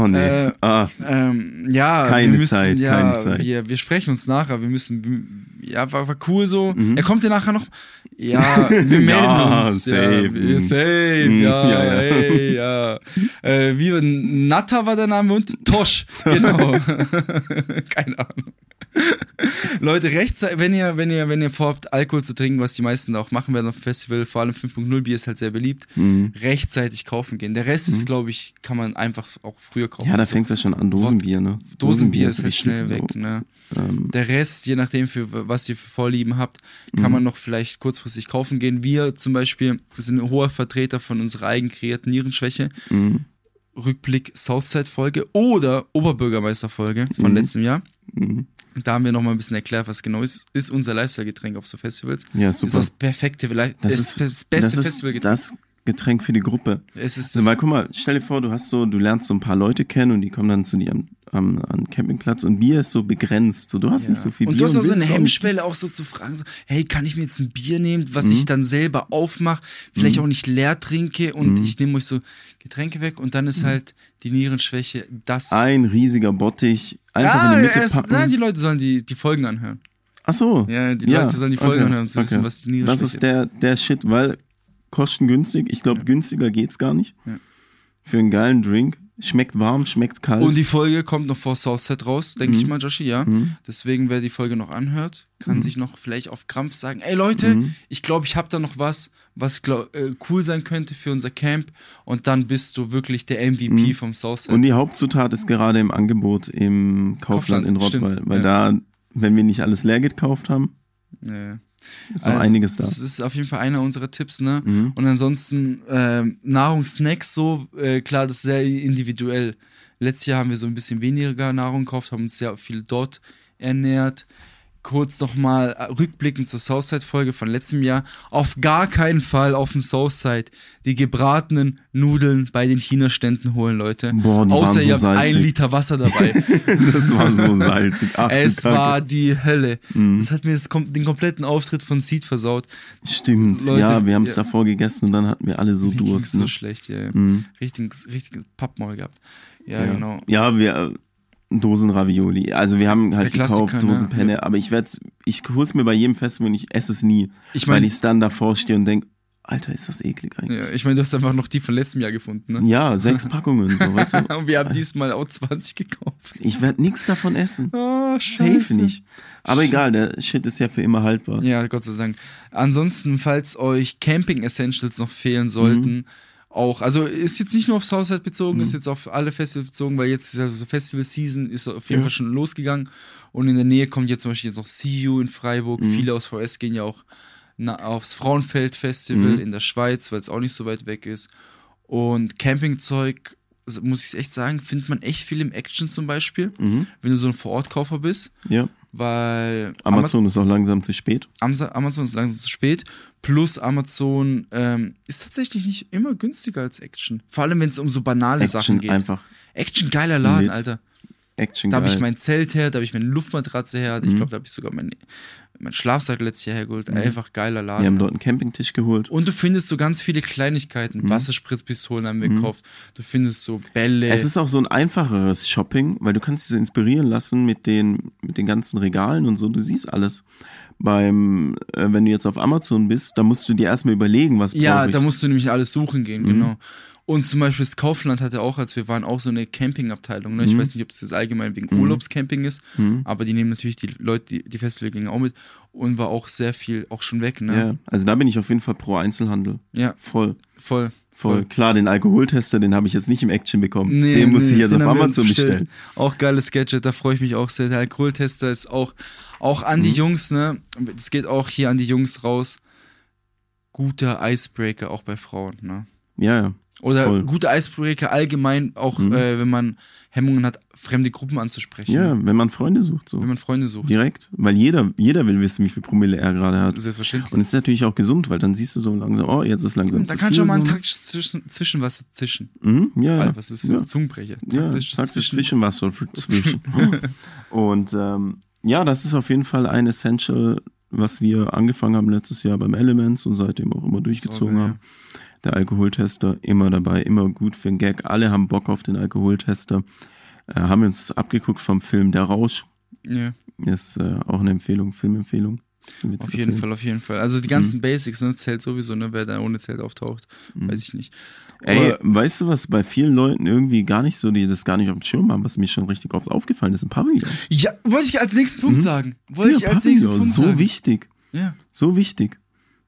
Oh nee. Äh, ah, Ähm, ja, Keine wir müssen, Zeit, ja, keine Zeit. Wir, wir sprechen uns nachher. Wir müssen, ja, war, war cool so. Mhm. Er kommt ja nachher noch. Ja, <laughs> wir melden Ja, uns. safe. Ja, safe, Mhm, ja, ja, ja. Ey, ja. <laughs> Äh, wie, Natta war der Name und Tosch, genau. <laughs> Keine Ahnung. Leute, rechtzeitig, wenn ihr, wenn ihr, wenn ihr vorhabt, Alkohol zu trinken, was die meisten auch machen werden auf dem Festival, vor allem 5.0 Bier ist halt sehr beliebt, mhm. rechtzeitig kaufen gehen. Der Rest ist, glaube ich, kann man einfach auch früher kaufen. Ja, da fängt es ja schon an. Dosenbier, ne? Dosenbier ist halt wichtig, schnell so. weg, ne? Ähm, Der Rest, je nachdem, für was ihr für Vorlieben habt, kann Mhm. man noch vielleicht kurzfristig kaufen gehen. Wir zum Beispiel sind ein hoher Vertreter von unserer eigen kreierten Nierenschwäche. mhm. Rückblick Southside-Folge oder Oberbürgermeister-Folge von Mhm. letztem Jahr. Mhm. Da haben wir nochmal ein bisschen erklärt, was genau ist. Ist unser Lifestyle-Getränk auf so Festivals. Ja, Ist super. das perfekte, Das ist ist- das beste ist Festivalgetränk. das Getränk für die Gruppe. Es ist Also, weil guck mal, stell dir vor, du hast so, du lernst so ein paar Leute kennen und die kommen dann zu dir am, am, am Campingplatz und Bier ist so begrenzt. So, du hast Ja. nicht so viel und Bier. du hast auch so eine Hemmschwelle, auch so zu fragen, so, hey, kann ich mir jetzt ein Bier nehmen, was Mhm. ich dann selber aufmache, vielleicht Mhm. auch nicht leer trinke und Mhm. ich nehme euch so Getränke weg und dann ist halt die Nierenschwäche das. Ein riesiger Bottich, einfach Ah, in die Mitte erst- packen. Nein, die Leute sollen die, die Folgen anhören. Ach so. Ja, die Leute sollen die Folgen anhören, um zu wissen, was die Nierenschwäche Das ist der, der Shit, weil kostengünstig. Ich glaube, Ja. günstiger geht's gar nicht. Ja. Für einen geilen Drink. Schmeckt warm, schmeckt kalt. Und die Folge kommt noch vor Southside raus, denke Mhm. ich mal, Joshi, ja. Mhm. Deswegen, wer die Folge noch anhört, kann Mhm. sich noch vielleicht auf Krampf sagen, ey Leute, Mhm. ich glaube, ich habe da noch was, was glaub, äh, cool sein könnte für unser Camp. Und dann bist du wirklich der MVP Mhm. vom Southside. Und die Hauptzutat ist gerade im Angebot im Kaufland, Kaufland, in Rottweil. stimmt, weil ja. da, wenn wir nicht alles leer gekauft haben, Ja. Ist noch Also, einiges da. Das ist auf jeden Fall einer unserer Tipps, ne? Mhm. Und ansonsten ähm, Nahrungssnacks so, äh, klar, das ist sehr individuell. Letztes Jahr haben wir so ein bisschen weniger Nahrung gekauft, haben uns sehr viel dort ernährt. Kurz nochmal rückblickend zur Southside-Folge von letztem Jahr. Auf gar keinen Fall auf dem Southside die gebratenen Nudeln bei den China-Ständen holen, Leute. Boah, Außer so ihr habt ein salzig. Liter Wasser dabei. <laughs> das war so salzig. Ach, es war die Hölle. Mhm. Das hat mir das, den kompletten Auftritt von Seed versaut. Stimmt, Leute, ja, wir haben es ja. davor gegessen und dann hatten wir alle so Durst. so Ne? schlecht, ja. Mhm. Richtig, richtig Pappmaul gehabt. Ja, genau. Ja, wir äh, Dosen Ravioli. Also wir haben halt gekauft ne? Dosenpenne, aber ich werde ich hol's mir bei jedem Festival und ich esse es nie, Ich weil meine, ich dann davor stehe und denke, Alter, ist das eklig eigentlich. ja, ich mein, du hast einfach noch die von letztem Jahr gefunden, ne? Ja, sechs Packungen, so, weißt du. <laughs> Und wir haben diesmal auch 20 gekauft. Ich werde nichts davon essen. Oh, Safe nicht. Aber egal, der Shit ist ja für immer haltbar. Ja, Gott sei Dank. Ansonsten, falls euch Camping Essentials noch fehlen sollten, Mhm. Auch, also ist jetzt nicht nur auf Southside bezogen, ist jetzt auf alle Festivals bezogen, weil jetzt ist also so Festival Season ist auf jeden Ja. Fall schon losgegangen und in der Nähe kommt jetzt zum Beispiel jetzt noch See You in Freiburg. Mhm. Viele aus VS gehen ja auch na, aufs Frauenfeld Festival Mhm. in der Schweiz, weil es auch nicht so weit weg ist. Und Campingzeug muss ich echt sagen, findet man echt viel im Action zum Beispiel, Mhm. wenn du so ein Vorortkaufer bist, Ja. weil Amazon Amaz- ist auch langsam zu spät. Amazon Amazon ist langsam zu spät. Plus Amazon ähm, ist tatsächlich nicht immer günstiger als Action. Vor allem, wenn es um so banale Sachen Action geht. einfach. Action, geiler Laden, Lit. Alter. Action Da habe ich mein Zelt her, da habe ich meine Luftmatratze her. Ich Mhm. glaube, da habe ich sogar mein, mein Schlafsack letztes Jahr hergeholt. Mhm. Einfach geiler Laden. Wir haben dort einen Campingtisch geholt. Und du findest so ganz viele Kleinigkeiten. Mhm. Wasserspritzpistolen haben wir Mhm. gekauft. Du findest so Bälle. Es ist auch so ein einfacheres Shopping, weil du kannst dich so inspirieren lassen mit den, mit den ganzen Regalen und so. Du siehst alles. Beim, äh, wenn du jetzt auf Amazon bist, da musst du dir erstmal überlegen, was ja, brauche ich. da musst du nämlich alles suchen gehen, Mhm. genau. Und zum Beispiel das Kaufland hatte auch, als wir waren, auch so eine Campingabteilung. Ne? Ich Mhm. weiß nicht, ob das jetzt allgemein wegen Mhm. Urlaubscamping ist, Hm? aber die nehmen natürlich die Leute, die, die Festivalgänger auch mit und war auch sehr viel auch schon weg, ne? Ja, also da bin ich auf jeden Fall pro Einzelhandel. Ja, Voll. voll. Voll. Klar, den Alkoholtester, den habe ich jetzt nicht im Action bekommen. Nee, den muss nee, ich jetzt den auf Amazon bestellen. Auch geiles Gadget, da freue ich mich auch sehr. Der Alkoholtester ist auch, auch an die Mhm. Jungs, ne? Es geht auch hier an die Jungs raus. Guter Icebreaker auch bei Frauen, ne? Ja, ja. Oder Voll. gute Icebreaker allgemein, auch Mhm. äh, wenn man Hemmungen hat, fremde Gruppen anzusprechen. Ja, ne? wenn man Freunde sucht, so. Wenn man Freunde sucht. Direkt. Weil jeder, jeder will wissen, wie viel Promille er gerade hat. Selbstverständlich. Und es ist natürlich auch gesund, weil dann siehst du so langsam, oh, jetzt ist langsam da kann schon mal ein so. taktisches Zwischen Zwischenwasser zischen. Mhm, ja, ja. Alter, was ist für ja. ein Zungenbrecher? Ja, Taktisches taktisch Zwischen- Zwischenwasser <laughs> zwischen. Und ähm, ja, das ist auf jeden Fall ein Essential, was wir angefangen haben letztes Jahr beim Elements und seitdem auch immer durchgezogen Sauber, ja. Der Alkoholtester immer dabei, immer gut für den Gag. Alle haben Bock auf den Alkoholtester. Äh, haben wir uns abgeguckt vom Film Der Rausch. Ja, Ist äh, auch eine Empfehlung, Filmempfehlung. Auf jeden. Fall, auf jeden Fall. Also die ganzen Basics, ne? Zelt sowieso, ne? Wer da ohne Zelt auftaucht, Mhm. weiß ich nicht. Ey, Aber- weißt du, was bei vielen Leuten irgendwie gar nicht so, die das gar nicht auf dem Schirm haben, was mir schon richtig oft aufgefallen ist, ein Pavillon. Ja, wollte ich als nächsten Punkt Mhm. sagen. Wollte Ja, ich als nächsten Pavillon, Punkt so sagen. wichtig. Ja. So wichtig.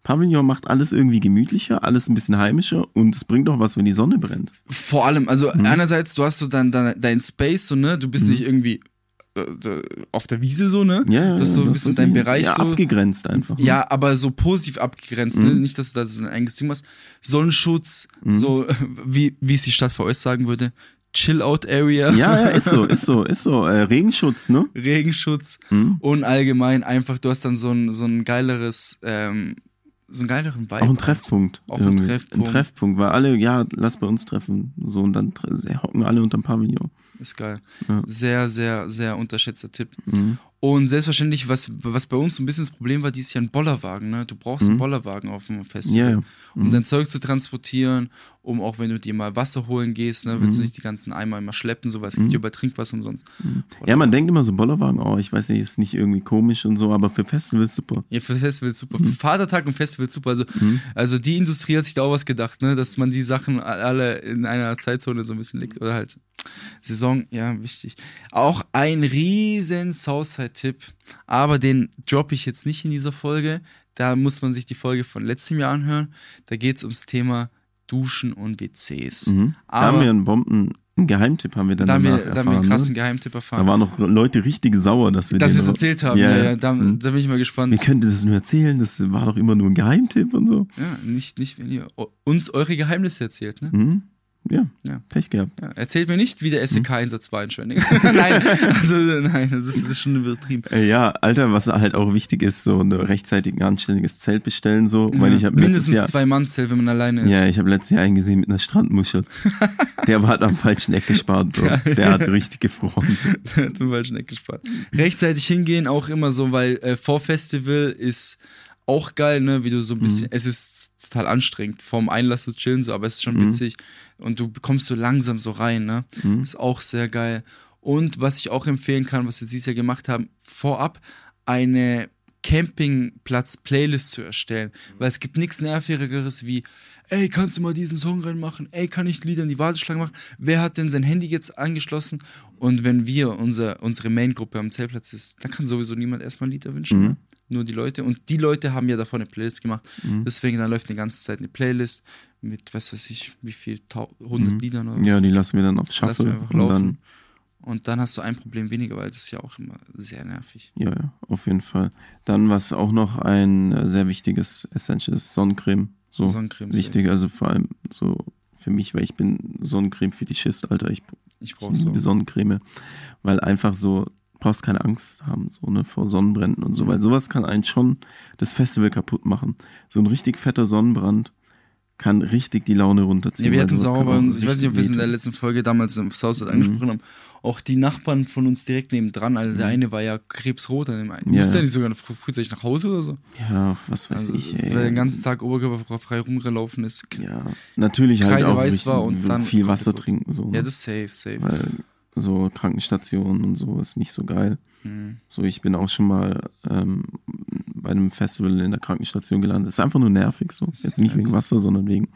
Pavillon macht alles irgendwie gemütlicher, alles ein bisschen heimischer und es bringt auch was, wenn die Sonne brennt. Vor allem, also Mhm. einerseits, du hast so dein, dein, dein Space, so, ne? Du bist Mhm. nicht irgendwie äh, auf der Wiese so, ne? Ja, ja, Das ist so ein bisschen dein Bereich ja, so. abgegrenzt einfach. ne? Ja, aber so positiv abgegrenzt, ne? Mhm. Nicht, dass du da so ein eigenes Ding machst. Sonnenschutz, Mhm. so <laughs> wie, wie es die Stadt vor euch sagen würde. Chill-Out-Area, Ja, ja, ist so, <laughs> ist so, ist so. Äh, Regenschutz, ne? Regenschutz Mhm. und allgemein einfach, du hast dann so ein, so ein geileres, ähm, so einen geileren Vibe. Auch ein Treffpunkt. Auch ein. Treffpunkt. Ein Treffpunkt, weil alle, ja, lass bei uns treffen. So, und dann hocken alle unterm Pavillon. Ist geil. Ja. Sehr, sehr, sehr unterschätzter Tipp. Mhm. Und selbstverständlich, was, was bei uns so ein bisschen das Problem war, dieses Jahr ein Bollerwagen. Ne? Du brauchst Mhm. einen Bollerwagen auf dem Festival. Ja, ja. Um Mhm. dein Zeug zu transportieren, um auch wenn du dir mal Wasser holen gehst, ne, willst du Mhm. nicht die ganzen Eimer immer schleppen, so was gibt Mhm. ja über Trinkwasser umsonst. Ja, man denkt immer so Bollerwagen, oh, ich weiß nicht, ist nicht irgendwie komisch und so, aber für Festivals super. Ja, für Festivals super. Für Vatertag und Festivals super. Also, Mhm. also die Industrie hat sich da auch was gedacht, ne, dass man die Sachen alle in einer Zeitzone so ein bisschen legt. Oder halt Saison, ja, wichtig. Auch ein riesen Southside-Tipp, aber den droppe ich jetzt nicht in dieser Folge. Da muss man sich die Folge von letztem Jahr anhören. Da geht es ums Thema Duschen und WCs. Mhm. Da haben wir einen Bomben, einen Geheimtipp haben wir dann Da haben, wir, danach da haben wir erfahren. einen krassen ne? Geheimtipp Da erfahren. waren noch Leute richtig sauer, dass wir dass wir es erzählt haben. Ja, Ja, ja. da, Mhm. da bin ich mal Wie gespannt. könnt ihr das nur erzählen? Das war doch immer nur ein Geheimtipp und so. Ja, nicht, nicht, wenn ihr uns eure Geheimnisse erzählt. Ne? Mhm. Ja, Ja. Pech gehabt. Ja, erzählt mir nicht, wie der Mhm. SEK-Einsatz war in Schwenningen. <laughs> nein, also, nein, das ist, das ist schon übertrieben. Äh, ja, Alter, was halt auch wichtig ist, so ein rechtzeitig anständiges Zelt bestellen, so, weil Ja, ich habe letztes mindestens Jahr, zwei Mann-Zelt, wenn man alleine ist. ja, ich habe letztes Jahr einen gesehen mit einer Strandmuschel. <laughs> Der war am falschen Eck gespart, so. Der hat richtig gefroren. <laughs> So. Zum falschen Eck gespart. Rechtzeitig hingehen, auch immer so, weil äh, vor Festival ist auch geil, ne, wie du so ein bisschen, es ist total anstrengend, vorm Einlass zu chillen, so, aber es ist schon Mhm. witzig und du kommst so langsam so rein, ne, Mhm. ist auch sehr geil. Und was ich auch empfehlen kann, was wir dieses Jahr gemacht haben, vorab eine Campingplatz-Playlist zu erstellen, weil es gibt nichts nervigeres wie, ey, kannst du mal diesen Song reinmachen? Ey, kann ich Lieder in die Warteschlange machen? Wer hat denn sein Handy jetzt angeschlossen? Und wenn wir, unser, unsere Main-Gruppe am Zeltplatz ist, dann kann sowieso niemand erstmal Lieder wünschen, Mhm. ne? nur die Leute. Und die Leute haben ja davon eine Playlist gemacht, Mhm. deswegen dann läuft die ganze Zeit eine Playlist mit, was weiß ich, wie viel, tau- 100 Mhm. Liedern oder was. Ja, die lassen wir dann auf Lassen wir Shuffle einfach und laufen. dann, Und dann hast du ein Problem weniger, weil das ist ja auch immer sehr nervig. ja, ja, auf jeden Fall. Dann, was auch noch ein äh, sehr wichtiges Essential ist, Sonnencreme. So Sonnencreme. wichtig, also vor allem so für mich, weil ich bin Sonnencreme-Fetischist, Alter. Ich, Ich ich brauch so. Sonnencreme, weil einfach so, brauchst keine Angst haben, so, ne, vor Sonnenbränden und so, weil sowas kann einen schon das Festival kaputt machen. So ein richtig fetter Sonnenbrand kann richtig die Laune runterziehen. Ja, wir weil hatten sauber, auch uns, ich weiß nicht, ob wir es in der letzten Folge damals im Southside angesprochen haben. Auch die Nachbarn von uns direkt nebendran, also der eine war ja krebsrot an dem einen. Mhm. Ja, Musste er nicht sogar früh- frühzeitig nach Hause oder so? Ja, was weiß Also, ich, weil ey. er den ganzen Tag oberkörperfrei rumgelaufen ist. ja, natürlich halt auch richtig war und dann viel Wasser trinken, so. Ja, ne? das ist safe, safe. weil so Krankenstationen und so ist nicht so geil. Mhm. So, ich bin auch schon mal ähm, bei einem Festival in der Krankenstation gelandet. ist einfach nur nervig so. Das Jetzt nicht wegen. Wasser, sondern wegen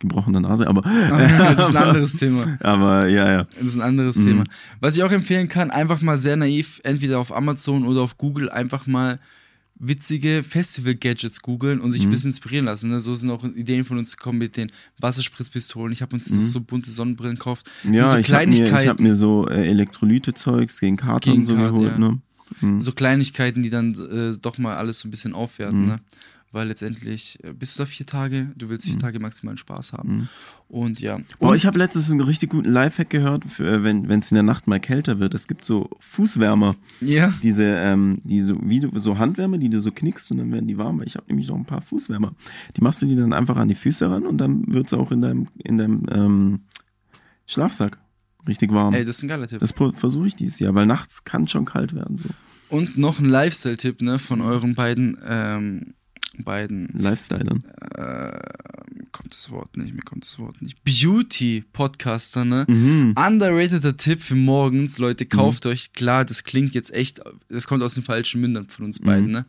gebrochener Nase, aber <laughs> das ist ein anderes Thema. aber ja, ja. Das ist ein anderes Mhm. Thema. Was ich auch empfehlen kann, einfach mal sehr naiv, entweder auf Amazon oder auf Google, einfach mal witzige Festival-Gadgets googeln und sich Mhm. ein bisschen inspirieren lassen. Ne? So sind auch Ideen von uns gekommen mit den Wasserspritzpistolen. Ich habe uns so, so bunte Sonnenbrillen gekauft. Das Mhm. Ja, so ich habe mir, ich hab mir so äh, Elektrolyte-Zeugs gegen Kater Gegen und so Kater, geholt, ja. ne? Mhm. so Kleinigkeiten, die dann äh, doch mal alles so ein bisschen aufwerten. Mhm. Ne? Weil letztendlich äh, bist du da vier Tage, du willst vier Tage maximalen Spaß haben. Mhm. Und ja. Boah, ich habe letztens einen richtig guten Lifehack gehört, für, äh, wenn es in der Nacht mal kälter wird. Es gibt so Fußwärmer, ja. diese, ähm, die so, wie du, so Handwärmer, die du so knickst und dann werden die warm. Ich habe nämlich noch ein paar Fußwärmer. Die machst du dir dann einfach an die Füße ran und dann wird's auch in deinem, in deinem ähm, Schlafsack richtig warm. Ey, das ist ein geiler Tipp. das versuche ich dieses Jahr, weil nachts kann schon kalt werden. So. Und noch ein Lifestyle-Tipp ne, von euren beiden, ähm, beiden, Lifestylern. äh, mir kommt das Wort nicht, mir kommt das Wort nicht. Beauty-Podcaster, ne? Mhm. Underrateder Tipp für morgens, Leute, kauft euch, klar, das klingt jetzt echt, das kommt aus den falschen Mündern von uns beiden, ne?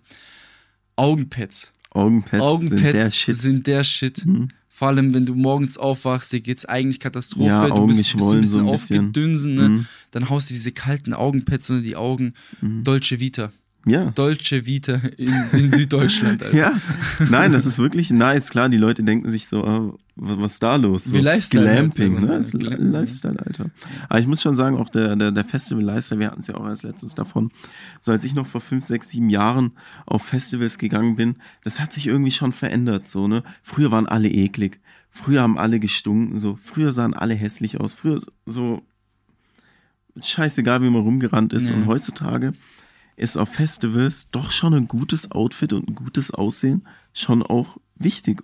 Augenpads. Augenpads, Augenpads sind der Shit. sind der Shit. Mhm. Vor allem, wenn du morgens aufwachst, dir geht's eigentlich Katastrophe, Ja, du Augen bist, bist ein bisschen so ein bisschen. aufgedünsen, ne? Mhm. Dann haust du diese kalten Augenpads unter die Augen. Mhm. Dolce Vita. Ja. Dolce Vita in, in Süddeutschland, Alter. <laughs> Ja, nein, das ist wirklich nice. Klar, die Leute denken sich so, ah, was, ist da los? So, Wie Lifestyle halt, Glamping, man ne? Das ist sagt. Li- Glam- Lifestyle, Alter. Aber ich muss schon sagen, auch der, der, der Festival Lifestyle, wir hatten es ja auch erst letztens davon, so als ich noch vor fünf, sechs, sieben Jahren auf Festivals gegangen bin, das hat sich irgendwie schon verändert, so, ne? Früher waren alle eklig. Früher haben alle gestunken, so. Früher sahen alle hässlich aus. Früher so, scheißegal, wie man rumgerannt ist. Ja. Und heutzutage ist auf Festivals doch schon ein gutes Outfit und ein gutes Aussehen schon auch wichtig.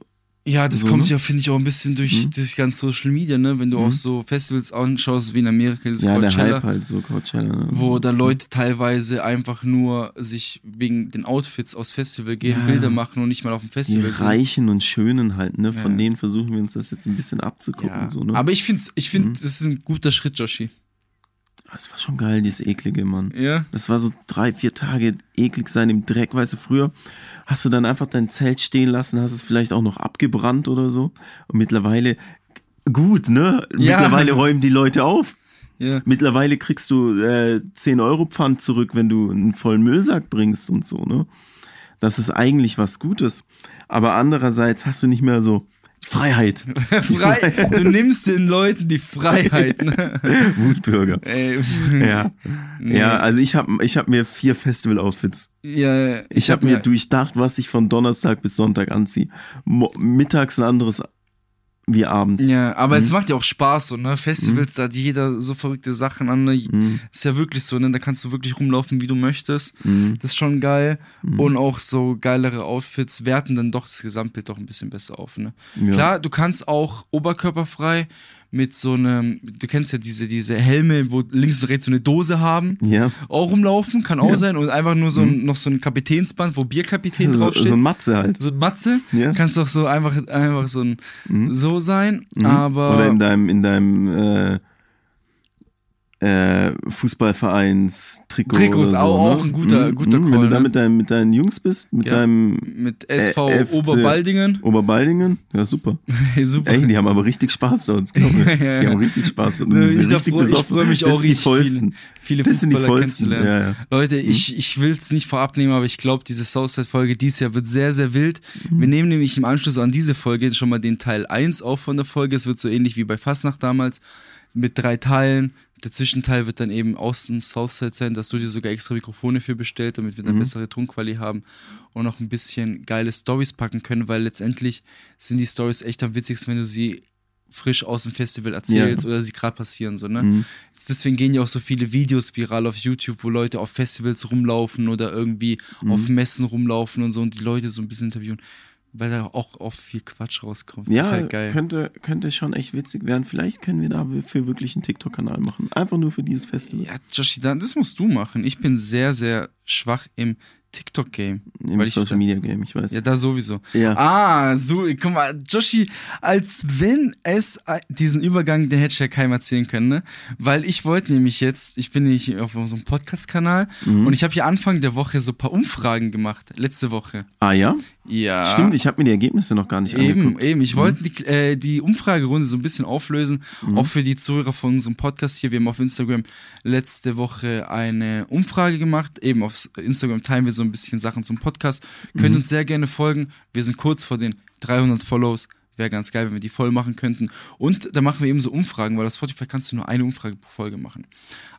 Ja, das So, kommt ne? ja, finde ich, auch ein bisschen durch, Mhm. durch ganz Social Media, ne? Wenn du auch so Festivals anschaust, wie in Amerika, das ja, der Coachella, Hype halt so, Coachella. Ne? wo da Leute teilweise einfach nur sich wegen den Outfits aus Festival gehen, Ja. Bilder machen und nicht mal auf dem die Festival sind. Reichen und Schönen halt, ne? Von Ja. denen versuchen wir uns das jetzt ein bisschen abzugucken. Ja. So, ne? Aber ich finde, ich find, Mhm. das ist ein guter Schritt, Joshi. Das war schon geil, dieses eklige, Mann. Ja. Das war so drei, vier Tage eklig sein im Dreck. Weißt du, früher hast du dann einfach dein Zelt stehen lassen, hast es vielleicht auch noch abgebrannt oder so. Und mittlerweile, gut, ne? Ja. Mittlerweile räumen die Leute auf. Ja. Mittlerweile kriegst du äh, 10 Euro Pfand zurück, wenn du einen vollen Müllsack bringst und so, ne? Das ist eigentlich was Gutes. Aber andererseits hast du nicht mehr so Freiheit. <laughs> Frei, du nimmst den Leuten die Freiheit, ne? <laughs> Wutbürger. Ey. Ja. Nee. Ja, also ich habe ich hab mir vier Festival-Outfits. Ja, Ich, habe mir durchdacht, was ich von Donnerstag bis Sonntag anziehe. Mo mittags ein anderes wie abends. Ja, aber Mhm. es macht ja auch Spaß, so, ne? Festivals, da hat jeder so verrückte Sachen an. Ne? Mhm. Ist ja wirklich so, ne? Da kannst du wirklich rumlaufen, wie du möchtest. Mhm. Das ist schon geil. Mhm. Und auch so geilere Outfits werten dann doch das Gesamtbild doch ein bisschen besser auf, ne? Ja. Klar, du kannst auch oberkörperfrei mit so einem, du kennst ja diese, diese Helme, wo links und rechts so eine Dose haben, Ja. auch rumlaufen, kann auch Ja. sein. Und einfach nur so ein, noch so ein Kapitänsband, wo Bierkapitän So, draufsteht. so ein Matze halt. So ein Matze, Ja. kannst doch so einfach, einfach so ein, Mhm. so sein. Mhm. Aber. Oder in deinem, in deinem äh, äh, Fußballvereins-Trikot. Trikot ist oder so, auch- ne? auch ein guter- Mhm. guter Mhm. Wenn Call, du da ne? mit, deinem, mit deinen Jungs bist, mit Ja. deinem mit SV Äh, FC Oberbaldingen. Oberbaldingen, ja super. <laughs> Hey, super. Ey, die haben aber richtig Spaß dort. glaub mir. <laughs> Ja, Die haben richtig Spaß dort. Und Ne, ich, da richtig freu, ich freue mich auch richtig, viele, viele Das Fußballer kennenzulernen. Leute, ich, ich will es nicht vorab nehmen, aber ich glaube, diese Southside-Folge dieses Jahr wird sehr, sehr wild. Wir nehmen nämlich im Anschluss an diese Folge schon mal den Teil 1 auf von der Folge. Es wird so ähnlich wie bei Fastnacht damals mit drei Teilen. Der Zwischenteil wird dann eben aus dem Southside sein, dass du dir sogar extra Mikrofone für bestellt, damit wir dann Mhm. bessere Tonqualität haben und noch ein bisschen geile Stories packen können, weil letztendlich sind die Stories echt am witzigsten, wenn du sie frisch aus dem Festival erzählst Ja. oder sie gerade passieren, so, ne? Mhm. Deswegen gehen ja auch so viele Videos viral auf YouTube, wo Leute auf Festivals rumlaufen oder irgendwie Mhm. auf Messen rumlaufen und so und die Leute so ein bisschen interviewen, weil da auch oft viel Quatsch rauskommt. das Ja, ist halt geil. Könnte, könnte schon echt witzig werden. Vielleicht können wir dafür wirklich einen TikTok-Kanal machen. Einfach nur für dieses Festival. Ja, Joshi, das musst du machen. Ich bin sehr, sehr schwach im TikTok-Game. Im weil ich- weiß. Ja, da sowieso. Ja. Ah, so, guck mal, Joshi, als wenn es äh, diesen Übergang, den hätte ich ja keinem erzählen können, ne? Weil ich wollte nämlich jetzt, ich bin nicht auf unserem Podcast-Kanal Mhm. und ich habe hier Anfang der Woche so ein paar Umfragen gemacht, letzte Woche. Ah ja? Ja. Stimmt, ich habe mir die Ergebnisse noch gar nicht Eben, angeguckt. eben. Ich wollte die, äh, die Umfragerunde so ein bisschen auflösen, Mhm. auch für die Zuhörer von unserem Podcast hier. Wir haben auf Instagram letzte Woche eine Umfrage gemacht. Eben auf Instagram teilen wir so ein bisschen Sachen zum Podcast. Könnt Mhm. uns sehr gerne folgen. Wir sind kurz vor den 300 Follows. Wäre ganz geil, wenn wir die voll machen könnten. Und da machen wir eben so Umfragen, weil auf Spotify kannst du nur eine Umfrage pro Folge machen.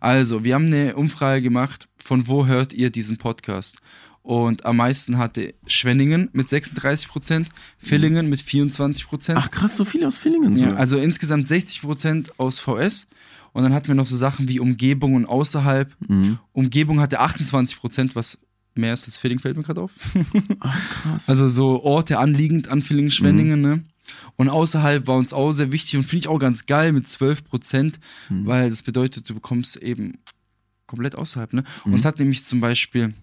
Also, wir haben eine Umfrage gemacht, von wo hört ihr diesen Podcast? Und am meisten hatte Schwenningen mit 36%, Villingen mit 24%. Ach krass, so viele aus Villingen. ja, also insgesamt 60% aus VS. Und dann hatten wir noch so Sachen wie Umgebung und außerhalb. Mhm. Umgebung hatte 28%, was mehr ist als Villing, fällt mir gerade auf. <laughs> Ach krass. Also so Orte anliegend an Villingen-Schwenningen, ne? Und außerhalb war uns auch sehr wichtig und finde ich auch ganz geil mit 12%, Mhm. weil das bedeutet, du bekommst eben komplett außerhalb, ne? Uns hat nämlich zum Beispiel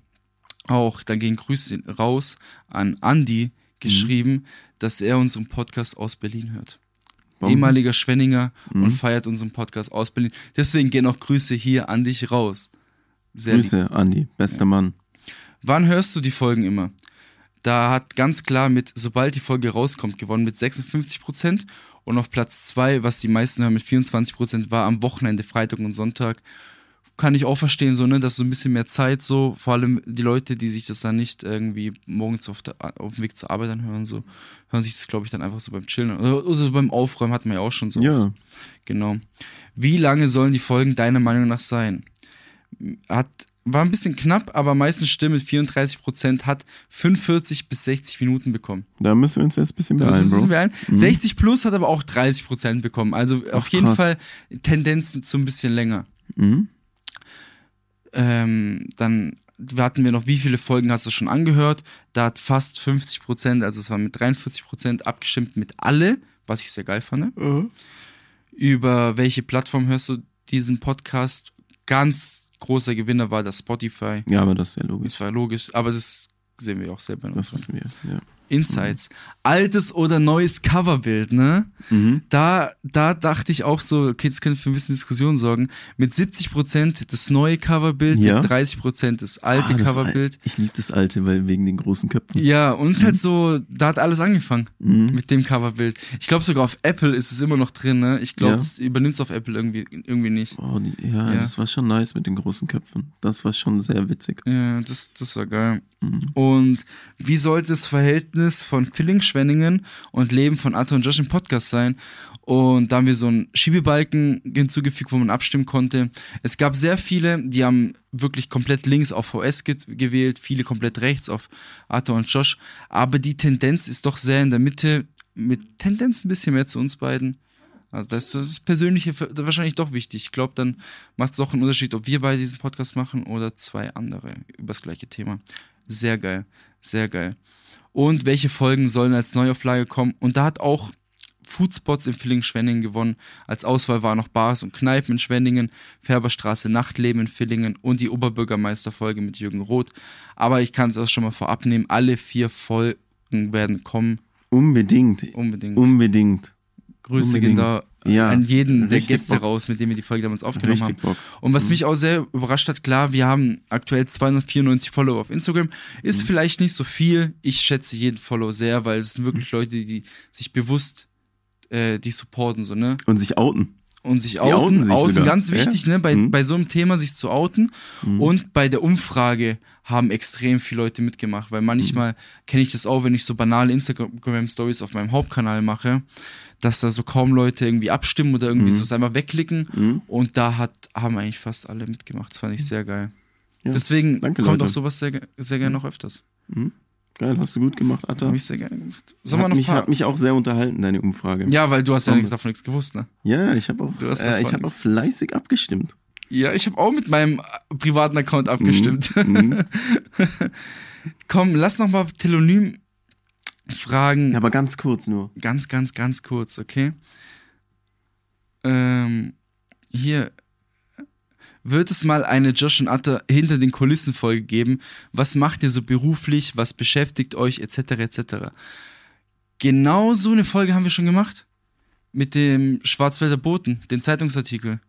auch, dann gehen Grüße raus an Andy geschrieben, dass er unseren Podcast aus Berlin hört. Bombe. Ehemaliger Schwenninger und Mhm. feiert unseren Podcast aus Berlin. Deswegen gehen auch Grüße hier an dich raus. Sehr lieb. Grüße, Andi, bester Mann. Wann hörst du die Folgen immer? Da hat ganz klar mit, sobald die Folge rauskommt, gewonnen mit 56% und auf Platz 2, was die meisten hören mit 24%, war am Wochenende, Freitag und Sonntag. Kann ich auch verstehen, so, ne, dass so ein bisschen mehr Zeit, so, vor allem die Leute, die sich das dann nicht irgendwie morgens auf, der, auf dem Weg zur Arbeit anhören, so, hören sich das, glaube ich, dann einfach so beim Chillen oder, oder so beim Aufräumen, hatten wir ja auch schon so. Ja. Genau. Wie lange sollen die Folgen deiner Meinung nach sein? Hat, war ein bisschen knapp, aber meistens Stimme mit 34% hat 45 bis 60 Minuten bekommen. Da müssen wir uns jetzt ein bisschen beeilen, ein bisschen beeilen. 60 plus hat aber auch 30% bekommen. Also auf Ach, jeden krass. Fall Tendenzen zu ein bisschen länger. Mhm. Ähm, dann hatten wir noch, wie viele Folgen hast du schon angehört? Da hat fast 50%, also es war mit 43% abgestimmt mit alle, was ich sehr geil fand. Über welche Plattform hörst du diesen Podcast? Ganz großer Gewinner war das Spotify. Ja, aber das ist ja logisch. Das war logisch, aber das sehen wir auch selber noch. Das wissen wir. Ja. Insights. Altes oder neues Coverbild, ne? Mhm. Da, da dachte ich auch so, okay, das könnte für ein bisschen Diskussion sorgen. Mit 70% das neue Coverbild, Ja. mit 30% das alte Ah, das Coverbild. Al- Ich liebe das alte, weil wegen den großen Köpfen. Ja, und es ist halt so, da hat alles angefangen Mhm. mit dem Coverbild. Ich glaube sogar auf Apple ist es immer noch drin, ne? Ich glaube, Ja. das übernimmt es auf Apple irgendwie, irgendwie nicht. Oh, die, ja, Ja. das war schon nice mit den großen Köpfen. Das war schon sehr witzig. Ja, das, das war geil. Mhm. Und wie sollte das Verhältnis von Filling-Schwenningen und Leben von Arthur und Josh im Podcast sein? Und da haben wir so einen Schiebebalken hinzugefügt, wo man abstimmen konnte. Es gab sehr viele, die haben wirklich komplett links auf VS ge gewählt, viele komplett rechts auf Arthur und Josh. Aber die Tendenz ist doch sehr in der Mitte, mit Tendenz ein bisschen mehr zu uns beiden. Also das ist das Persönliche wahrscheinlich doch wichtig. Ich glaube, dann macht es auch einen Unterschied, ob wir beide diesen Podcast machen oder zwei andere über das gleiche Thema. Sehr geil, sehr geil. Und welche Folgen sollen als Neuauflage kommen? Und da hat auch Foodspots in Villingen-Schwenningen gewonnen. Als Auswahl waren noch Bars und Kneipen in Schwenningen, Färberstraße Nachtleben in Villingen und die Oberbürgermeisterfolge mit Jürgen Roth. Aber ich kann es auch schon mal vorab nehmen, alle vier Folgen werden kommen. Unbedingt. Unbedingt. Unbedingt. Grüße gehen unbedingt. da Ja, an jeden der Gäste Bock. raus, mit dem wir die Folge damals aufgenommen haben. Richtig Bock. Und was mich auch sehr überrascht hat, klar, wir haben aktuell 294 Follower auf Instagram. Ist Mhm. vielleicht nicht so viel. Ich schätze jeden Follow sehr, weil es sind wirklich Mhm. Leute, die sich bewusst äh, die supporten, so, ne? Und sich outen. Und sich outen outen. Outen, ganz Ja. wichtig, ne? Bei, Mhm. bei so einem Thema sich zu outen. Mhm. Und bei der Umfrage haben extrem viele Leute mitgemacht, weil manchmal Mhm. kenne ich das auch, wenn ich so banale Instagram-Stories auf meinem Hauptkanal mache, dass da so kaum Leute irgendwie abstimmen oder irgendwie Mhm. so einfach wegklicken. Mhm. Und da hat, haben eigentlich fast alle mitgemacht. Das fand ich sehr geil. Ja. Deswegen Danke, kommt Leute. auch sowas sehr, sehr gerne noch öfters. Mhm. Geil, hast du gut gemacht, Atta. Habe ich sehr gerne gemacht. Wir Hat noch ein mich, paar? hat mich auch sehr unterhalten, deine Umfrage. Ja, weil du hast ja davon nichts gewusst, ne? Ja, ich habe auch, äh, ich hab auch nichts. fleißig abgestimmt. Ja, ich habe auch mit meinem äh, privaten Account abgestimmt. Mhm. <laughs> Komm, lass noch mal Telonym fragen. Ja, aber ganz kurz nur. Ganz, ganz, ganz kurz, okay? Ähm, hier. Wird es mal eine Josh und Atta hinter den Kulissen Folge geben? Was macht ihr so beruflich? Was beschäftigt euch? Etc. etc. Genau so eine Folge haben wir schon gemacht. Mit dem Schwarzwälder Boten, den Zeitungsartikel.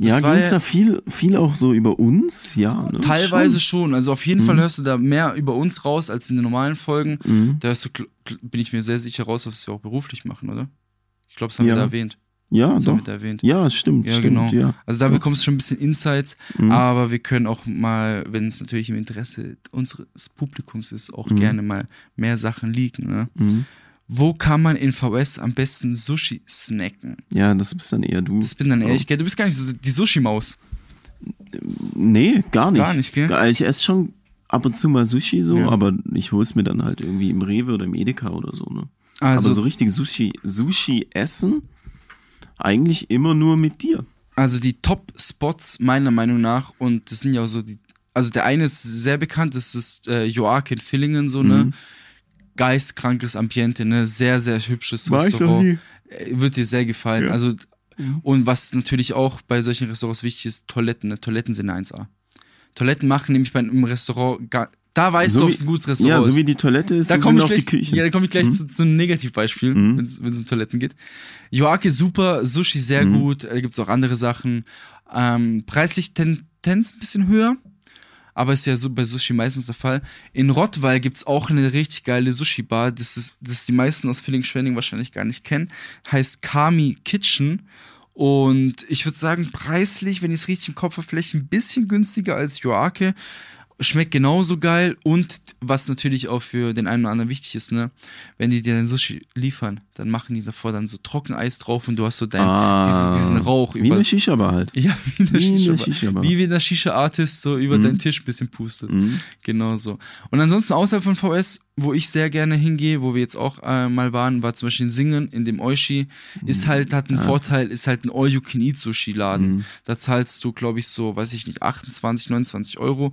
ja, war ging es ja- da viel, viel auch so über uns? Ja, ne? Teilweise schon. Also auf jeden Mhm. Fall hörst du da mehr über uns raus als in den normalen Folgen. Schon. Mhm. Da hörst du, bin ich mir sehr sicher raus, was wir auch beruflich machen, oder? Ich glaube, das haben Ja. wir da erwähnt. Ja, doch. da erwähnt. Ja, stimmt, Ja, stimmt, genau. ja. Also da bekommst du schon ein bisschen Insights, Mhm. aber wir können auch mal, wenn es natürlich im Interesse unseres Publikums ist, auch Mhm. gerne mal mehr Sachen leaken. Ne? Mhm. Wo kann man in VS am besten Sushi snacken? Ja, das bist dann eher du. Das bin dann ehrlich, gell? Du bist gar nicht so die Sushi-Maus. Nee, gar nicht. Gar nicht, gell? Ich esse schon ab und zu mal Sushi so, Ja. aber ich hol's mir dann halt irgendwie im Rewe oder im Edeka oder so, ne? Also, aber so richtig Sushi, Sushi essen, eigentlich immer nur mit dir. also die Top-Spots meiner Meinung nach, und das sind ja auch so die, also der eine ist sehr bekannt, das ist äh, Joachim in Villingen, so, ne? Mhm. Geistkrankes Ambiente, ne? Sehr, sehr hübsches Restaurant. Äh, Wird dir sehr gefallen. Ja. Also, Mhm. und was natürlich auch bei solchen Restaurants wichtig ist, Toiletten. Ne? Toiletten sind eine 1A. Toiletten machen nämlich bei einem Restaurant, gar, da weißt So du, ob es ein gutes Ja, Restaurant so ist. wie die Toilette ist, da so komme ich, auch die gleich- Küchen. ja, da komm ich gleich Mhm. zu, zu einem Negativbeispiel, Mhm. wenn es um Toiletten geht. Joake super, Sushi sehr Mhm. gut, da gibt es auch andere Sachen. Ähm, preislich Tendenz ein bisschen höher, aber ist ja so bei Sushi meistens der Fall. In Rottweil gibt es auch eine richtig geile Sushi-Bar, das ist, das die meisten aus Villingen-Schwenning wahrscheinlich gar nicht kennen. Heißt Kami Kitchen. Und ich würde sagen, preislich, wenn ich es richtig im Kopf habe, vielleicht ein bisschen günstiger als Joake. Schmeckt genauso geil und was natürlich auch für den einen oder anderen wichtig ist, ne, wenn die dir dein Sushi liefern, dann machen die davor dann so Trockeneis drauf und du hast so dein, Ah, dieses, diesen Rauch Wie eine Shisha-Bar halt. ja, wie Wie in Shisha, Shisha-Bar. wie wenn der Shisha-Artist so über Mhm. deinen Tisch ein bisschen pustet. Mhm. Genau so. Und ansonsten außerhalb von VS, wo ich sehr gerne hingehe, wo wir jetzt auch äh, mal waren, war zum Beispiel in Singen, in dem Oishi, ist halt, hat einen Ja, Vorteil, ist halt ein All-You-Can-Eat-Sushi-Laden. Mhm. Da zahlst du, glaube ich, so, weiß ich nicht, 28, 29 Euro,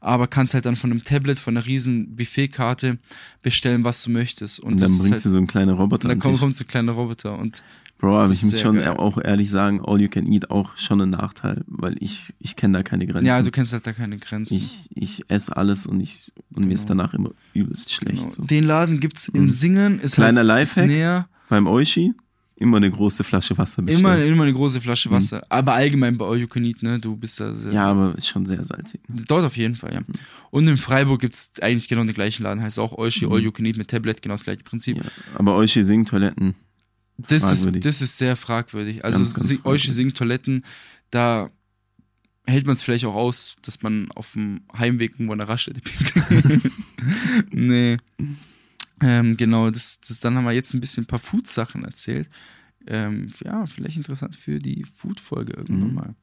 aber kannst halt dann von einem Tablet, von einer riesen Buffetkarte bestellen, was du möchtest. Und, Und dann bringt halt, sie so einen kleinen Roboter. dann kommt, kommt so ein kleiner Roboter und Bro, aber ich muss schon geil. auch ehrlich sagen, All You Can Eat auch schon ein Nachteil, weil ich, ich kenne da keine Grenzen. ja, du kennst halt da keine Grenzen. ich, ich esse alles und ich und mir ist Genau. danach immer übelst schlecht. Genau. So. Den Laden gibt's in Mhm. Singen, ist Kleiner halt Lifehack. ist näher. Beim Oishi immer eine große Flasche Wasser bestellen. Immer, immer eine große Flasche Wasser. Aber allgemein bei All You Can Eat, ne? Du bist da sehr, ja, aber ist schon sehr salzig. Dort auf jeden Fall, ja. Und in Freiburg gibt's eigentlich genau den gleichen Laden, heißt auch Oishi, Mhm. All You Can Eat mit Tablet, genau das gleiche Prinzip. Ja. Aber Oishi singt Toiletten. Das, ist, das ist sehr fragwürdig. Also Ganz, ganz Si- fragwürdig. Toiletten, da hält man es vielleicht auch aus, dass man auf dem Heimweg irgendwo eine Raststätte <laughs> pinkeln. <laughs> nee. Ähm, genau, das, das, dann haben wir jetzt ein bisschen ein paar Food-Sachen erzählt. Ähm, ja, vielleicht interessant für die Food-Folge irgendwann Mhm. mal.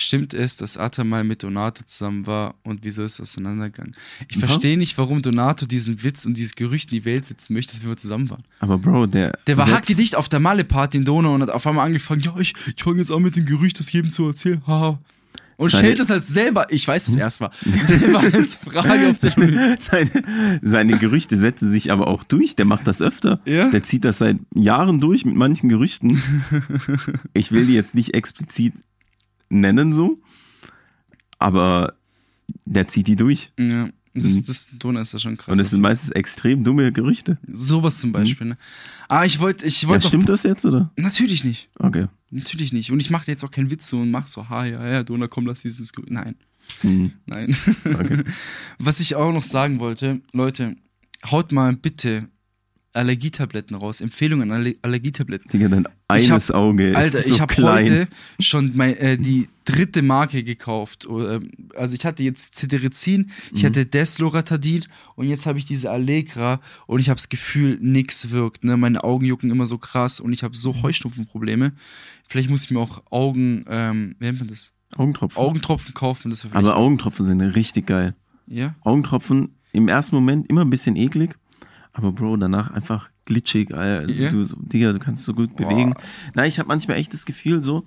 Stimmt es, dass Atta mal mit Donato zusammen war und wieso ist es auseinandergegangen? Ich Aha. verstehe nicht, warum Donato diesen Witz und dieses Gerücht in die Welt setzen möchte, dass wir mal zusammen waren. Aber Bro, der. Der war hackedicht auf der Malle-Party in Donau und hat auf einmal angefangen, ja, ich, ich fange jetzt an mit dem Gerücht, das jedem zu erzählen. Haha. Und Seine- stellt das als selber, ich weiß es erst mal, selber als Frage auf seine, <laughs> seine, seine Gerüchte setzen sich aber auch durch. Der macht das öfter. Ja? Der zieht das seit Jahren durch mit manchen Gerüchten. <laughs> Ich will die jetzt nicht explizit nennen so, aber der zieht die durch. Ja, das, Mhm. das Donau ist ja schon krass. Und es sind meistens extrem dumme Gerüchte. Sowas zum Beispiel, ne? Ah, ich wollte, ich Ja, wollte stimmt das jetzt, oder? Natürlich nicht. Okay. Natürlich nicht. Und ich mache jetzt auch keinen Witz so und mach so, ha, ja, ja, Donau, komm, lass dieses Gerücht. Nein, Hm. nein. Okay. <laughs> Was ich auch noch sagen wollte, Leute, haut mal bitte Allergietabletten raus. Empfehlungen an Aller Allergietabletten. Digga, dein Ich hab- eines Auge Alter, ist so ich habe heute schon mein, äh, die dritte Marke gekauft. Oder, Also ich hatte jetzt Cetirizin, ich Mhm. hatte Desloratadin und jetzt habe ich diese Allegra und ich habe das Gefühl, nix wirkt. Ne? Meine Augen jucken immer so krass und ich habe so Heuschnupfenprobleme. Vielleicht muss ich mir auch Augen, ähm, wie nennt man das? Augentropfen. Augentropfen kaufen. Das Aber Augentropfen sind richtig geil. ja. Augentropfen im ersten Moment immer ein bisschen eklig, aber Bro, danach einfach glitschig. Also Ja. du, Digga, du kannst so gut bewegen. Nein, ich habe manchmal echt das Gefühl so,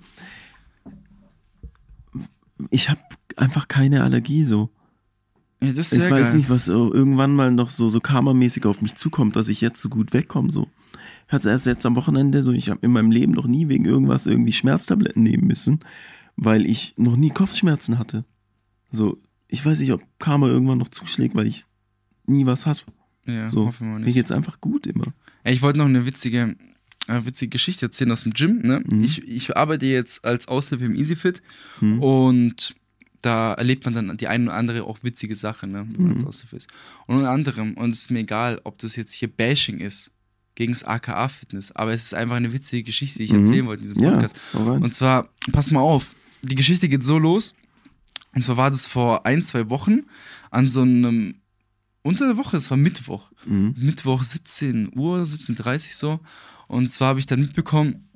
ich habe einfach keine Allergie so. ja, das ist Ich weiß geil. nicht, was irgendwann mal noch so, so karmamäßig auf mich zukommt, dass ich jetzt so gut wegkomme. So. Ich hatte erst jetzt am Wochenende so, ich habe in meinem Leben noch nie wegen irgendwas irgendwie Schmerztabletten nehmen müssen, weil ich noch nie Kopfschmerzen hatte. So, ich weiß nicht, ob Karma irgendwann noch zuschlägt, weil ich nie was hatte. Ja, So, hoffen wir mir nicht. geht's einfach gut immer. Ich wollte noch eine witzige, äh, witzige Geschichte erzählen aus dem Gym. Ne? Mhm. Ich, ich arbeite jetzt als Aushilfe im EasyFit Hm? und da erlebt man dann die eine oder andere auch witzige Sache, ne, wenn man Mhm. als Aushilfe ist. Und unter anderem, und es ist mir egal, ob das jetzt hier Bashing ist gegen das AKA-Fitness, aber es ist einfach eine witzige Geschichte, die ich Mhm. erzählen wollte in diesem Ja, Podcast. rein. Und zwar, pass mal auf, die Geschichte geht so los. Und zwar war das vor ein, zwei Wochen an so einem, unter der Woche, es war Mittwoch. Mhm. Mittwoch 17 Uhr, 17.30 Uhr so. Und zwar habe ich dann mitbekommen,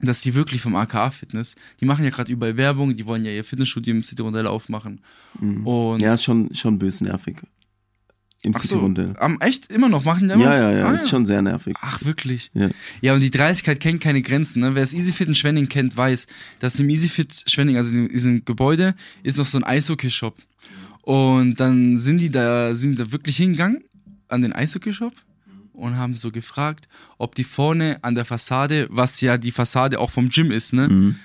dass die wirklich vom AKA Fitness, die machen ja gerade überall Werbung, die wollen ja ihr Fitnessstudio im City Rondell aufmachen. Mhm. Und Ja, ist schon, schon bös nervig. Im ach City so, Rondell. am, echt immer noch machen die immer Ja, noch? ja, ja, Ah, ist schon sehr nervig. Ach, wirklich? Ja. Ja, und die Dreistigkeit kennt keine Grenzen. Ne? Wer das EasyFit in Schwenning kennt, weiß, dass im EasyFit Schwenning, also in diesem Gebäude, ist noch so ein Eishockey-Shop. Und dann sind die da, sind die da wirklich hingegangen an den Eishockey-Shop und haben so gefragt, ob die vorne an der Fassade, was ja die Fassade auch vom Gym ist, ne, Mhm.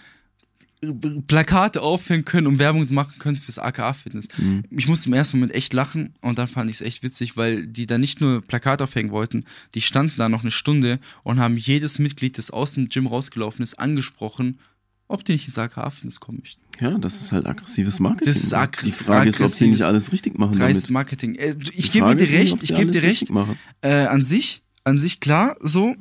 Plakate aufhängen können und Werbung machen können fürs AKA-Fitness. Mhm. Ich musste im ersten Moment echt lachen und dann fand ich es echt witzig, weil die da nicht nur Plakate aufhängen wollten, die standen da noch eine Stunde und haben jedes Mitglied, das aus dem Gym rausgelaufen ist, angesprochen, ob die nicht ins AKA-Fitness kommen möchten. Ja, das ist halt aggressives Marketing. Das ist ag- Die Frage ist, ob sie nicht alles richtig machen Dreist. Marketing. Äh, ich gebe dir recht, ich gebe dir recht. Äh, an sich, an sich klar, so.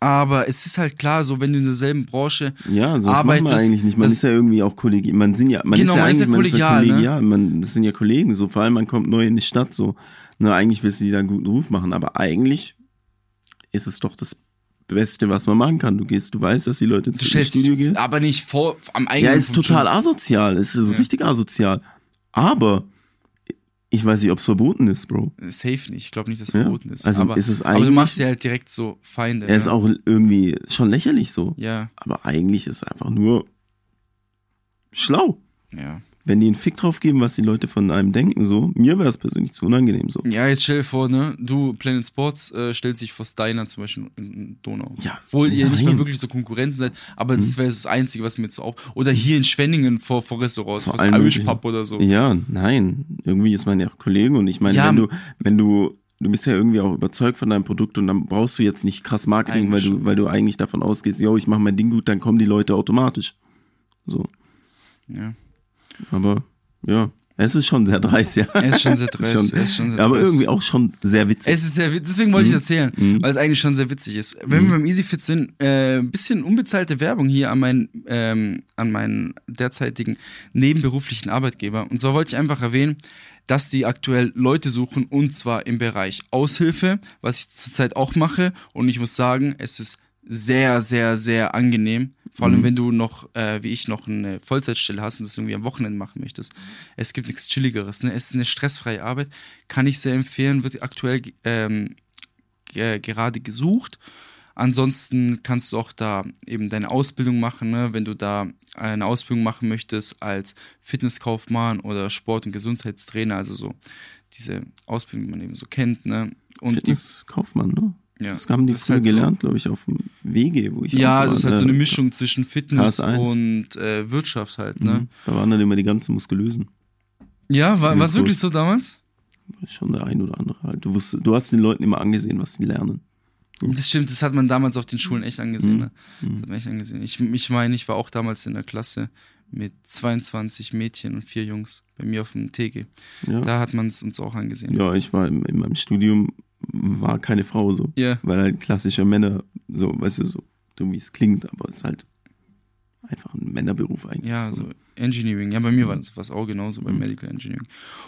Aber es ist halt klar, so wenn du in derselben Branche Ja, so das macht man arbeitest, eigentlich nicht. Man ist ja irgendwie auch kollegial. Man sind ja, man Genau, ist ja man ist ja man ist ja kollegial, ne? kollegial. Man, das sind ja Kollegen. So vor allem, man kommt neu in die Stadt. So, na eigentlich willst du dir da einen guten Ruf machen, aber eigentlich ist es doch das Beste, was man machen kann. Du gehst, du weißt, dass die Leute ins Studio gehen. aber nicht vor am eigenen Ja, ist total Gym. asozial. Es ist Ja. richtig asozial. Aber ich weiß nicht, ob es verboten ist, Bro. Safe nicht. Ich glaube nicht, dass es Ja. verboten ist. Also aber, ist es aber du machst ja halt direkt so Feinde. Er ist ne? auch irgendwie schon lächerlich so. Ja, Aber eigentlich ist es einfach nur schlau. ja. Wenn die einen Fick drauf geben, was die Leute von einem denken, so, mir wäre es persönlich zu unangenehm so. Ja, jetzt stell dir vor, ne, du, Planet Sports, äh, stellt sich vor Steiner zum Beispiel in Donau. Ja, Obwohl ihr nicht nein. mal wirklich so Konkurrenten seid, aber das wäre das Einzige, was mir jetzt so auf. Oder hier in Schwenningen vor, vor Restaurants, Vor vor Irish. Pub oder so. Ja, nein. Irgendwie ist man ja auch Kollege und ich meine, Ja, wenn du, wenn du, du bist ja irgendwie auch überzeugt von deinem Produkt und dann brauchst du jetzt nicht krass Marketing, weil du, weil du eigentlich davon ausgehst, yo, ich mache mein Ding gut, dann kommen die Leute automatisch. So. Ja. Aber ja, es ist schon sehr dreist, ja. Er ist schon sehr dreist. <laughs> Schon. schon sehr Aber dreist. irgendwie auch schon sehr witzig. Es ist sehr witzig, deswegen wollte ich es erzählen, Mhm. weil es eigentlich schon sehr witzig ist. Wenn wir beim EasyFit sind, äh, ein bisschen unbezahlte Werbung hier an meinen, ähm, an meinen derzeitigen nebenberuflichen Arbeitgeber. Und zwar wollte ich einfach erwähnen, dass die aktuell Leute suchen und zwar im Bereich Aushilfe, was ich zurzeit auch mache. Und ich muss sagen, es ist sehr, sehr, sehr angenehm. Vor allem, Mhm. wenn du noch, äh, wie ich, noch eine Vollzeitstelle hast und das irgendwie am Wochenende machen möchtest. Es gibt nichts Chilligeres. Ne? Es ist eine stressfreie Arbeit. Kann ich sehr empfehlen, wird aktuell ähm, ge gerade gesucht. Ansonsten kannst du auch da eben deine Ausbildung machen, ne? wenn du da eine Ausbildung machen möchtest als Fitnesskaufmann oder Sport- und Gesundheitstrainer, also so diese Ausbildung, die man eben so kennt. Ne? Und Fitnesskaufmann, ne? Ja, Das haben die das halt so- gelernt, glaube ich, auf dem Wege, wo ich ja, das ist halt so Ja, eine Mischung zwischen Fitness KS1. und äh, Wirtschaft halt, ne? Mhm. Da waren dann immer die ganzen Muskulösen. Ja, war es wirklich so damals? Schon der ein oder andere halt. Du, wusstest, du hast den Leuten immer angesehen, was sie lernen. Das stimmt, das hat man damals auf den Schulen echt angesehen. Mhm. Ne? Das hat man echt angesehen. Ich, ich meine, ich war auch damals in der Klasse mit 22 Mädchen und vier Jungs bei mir auf dem TG. Ja, Da hat man es uns auch angesehen. ja ich war in, in meinem Studium, war keine Frau so. Ja. Weil halt klassische Männer, so, weißt du, so dumm wie es klingt, aber es ist halt einfach ein Männerberuf eigentlich. Ja, so. so Engineering. Ja, bei mir war das was auch genauso beim Mhm. Medical Engineering.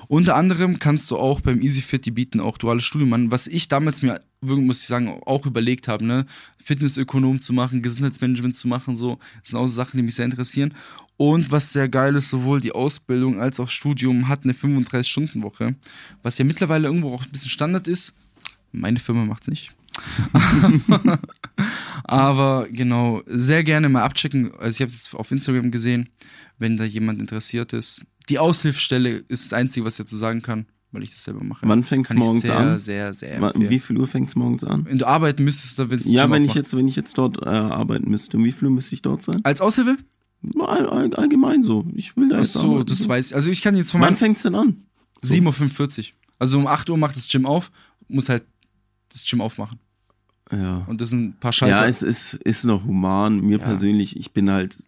Unter anderem kannst du auch beim EasyFit, die bieten auch duales Studium an, was ich damals mir, muss ich sagen, auch überlegt habe, ne? Fitnessökonom zu machen, Gesundheitsmanagement zu machen, so. Das sind auch so Sachen, die mich sehr interessieren. Und was sehr geil ist, sowohl die Ausbildung als auch Studium hat eine 35-Stunden-Woche, was ja mittlerweile irgendwo auch ein bisschen Standard ist. Meine Firma macht's nicht. <laughs> Aber genau, sehr gerne mal abchecken. Also ich habe es jetzt auf Instagram gesehen, wenn da jemand interessiert ist. Die Aushilfsstelle ist das Einzige, was ich dazu sagen kann, weil ich das selber mache. Wann Kann ich morgens sehr, an? Sehr, sehr, Wa- empfehlen. Wie viel Uhr fängt es morgens an? Wenn du arbeiten müsstest, dann willst du Ja, wenn ich jetzt, wenn ich jetzt dort äh, arbeiten müsste, um wie viel Uhr müsste ich dort sein? Als Aushilfe? All, all, allgemein so. Ich will da Ach so, arbeiten. das weiß ich. Also ich kann jetzt von Wann meinem fängt's denn an? 7.45 Uhr. Also um 8 Uhr macht das Gym auf, muss halt das Gym aufmachen. Ja. Und das sind ein paar Schalter. Ja, es ist, ist noch human. Mir Ja. persönlich, ich bin halt,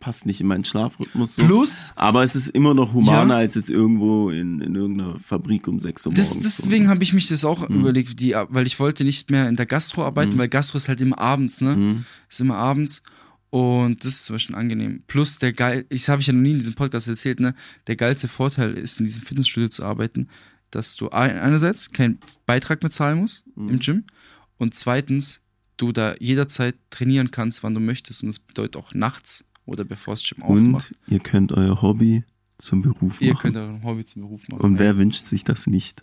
passt nicht in meinen Schlafrhythmus so. Plus, Aber es ist immer noch humaner Ja. als jetzt irgendwo in, in irgendeiner Fabrik um 6 Uhr das, morgens. deswegen habe ich mich das auch Mhm. überlegt, die, weil ich wollte nicht mehr in der Gastro arbeiten, Mhm. weil Gastro ist halt immer abends, ne? Mhm. Ist immer abends. Und das ist zum Beispiel angenehm. Plus der geil, ich habe ich ja noch nie in diesem Podcast erzählt, ne? Der geilste Vorteil ist, in diesem Fitnessstudio zu arbeiten, dass du ein- einerseits keinen Beitrag mehr zahlen musst Mhm. im Gym und zweitens du da jederzeit trainieren kannst, wann du möchtest. Und das bedeutet auch nachts oder bevor das Gym aufmacht. Und ihr könnt euer Hobby zum Beruf Ihr machen. könnt euren Hobby zum Beruf machen. Und wer wünscht sich das nicht?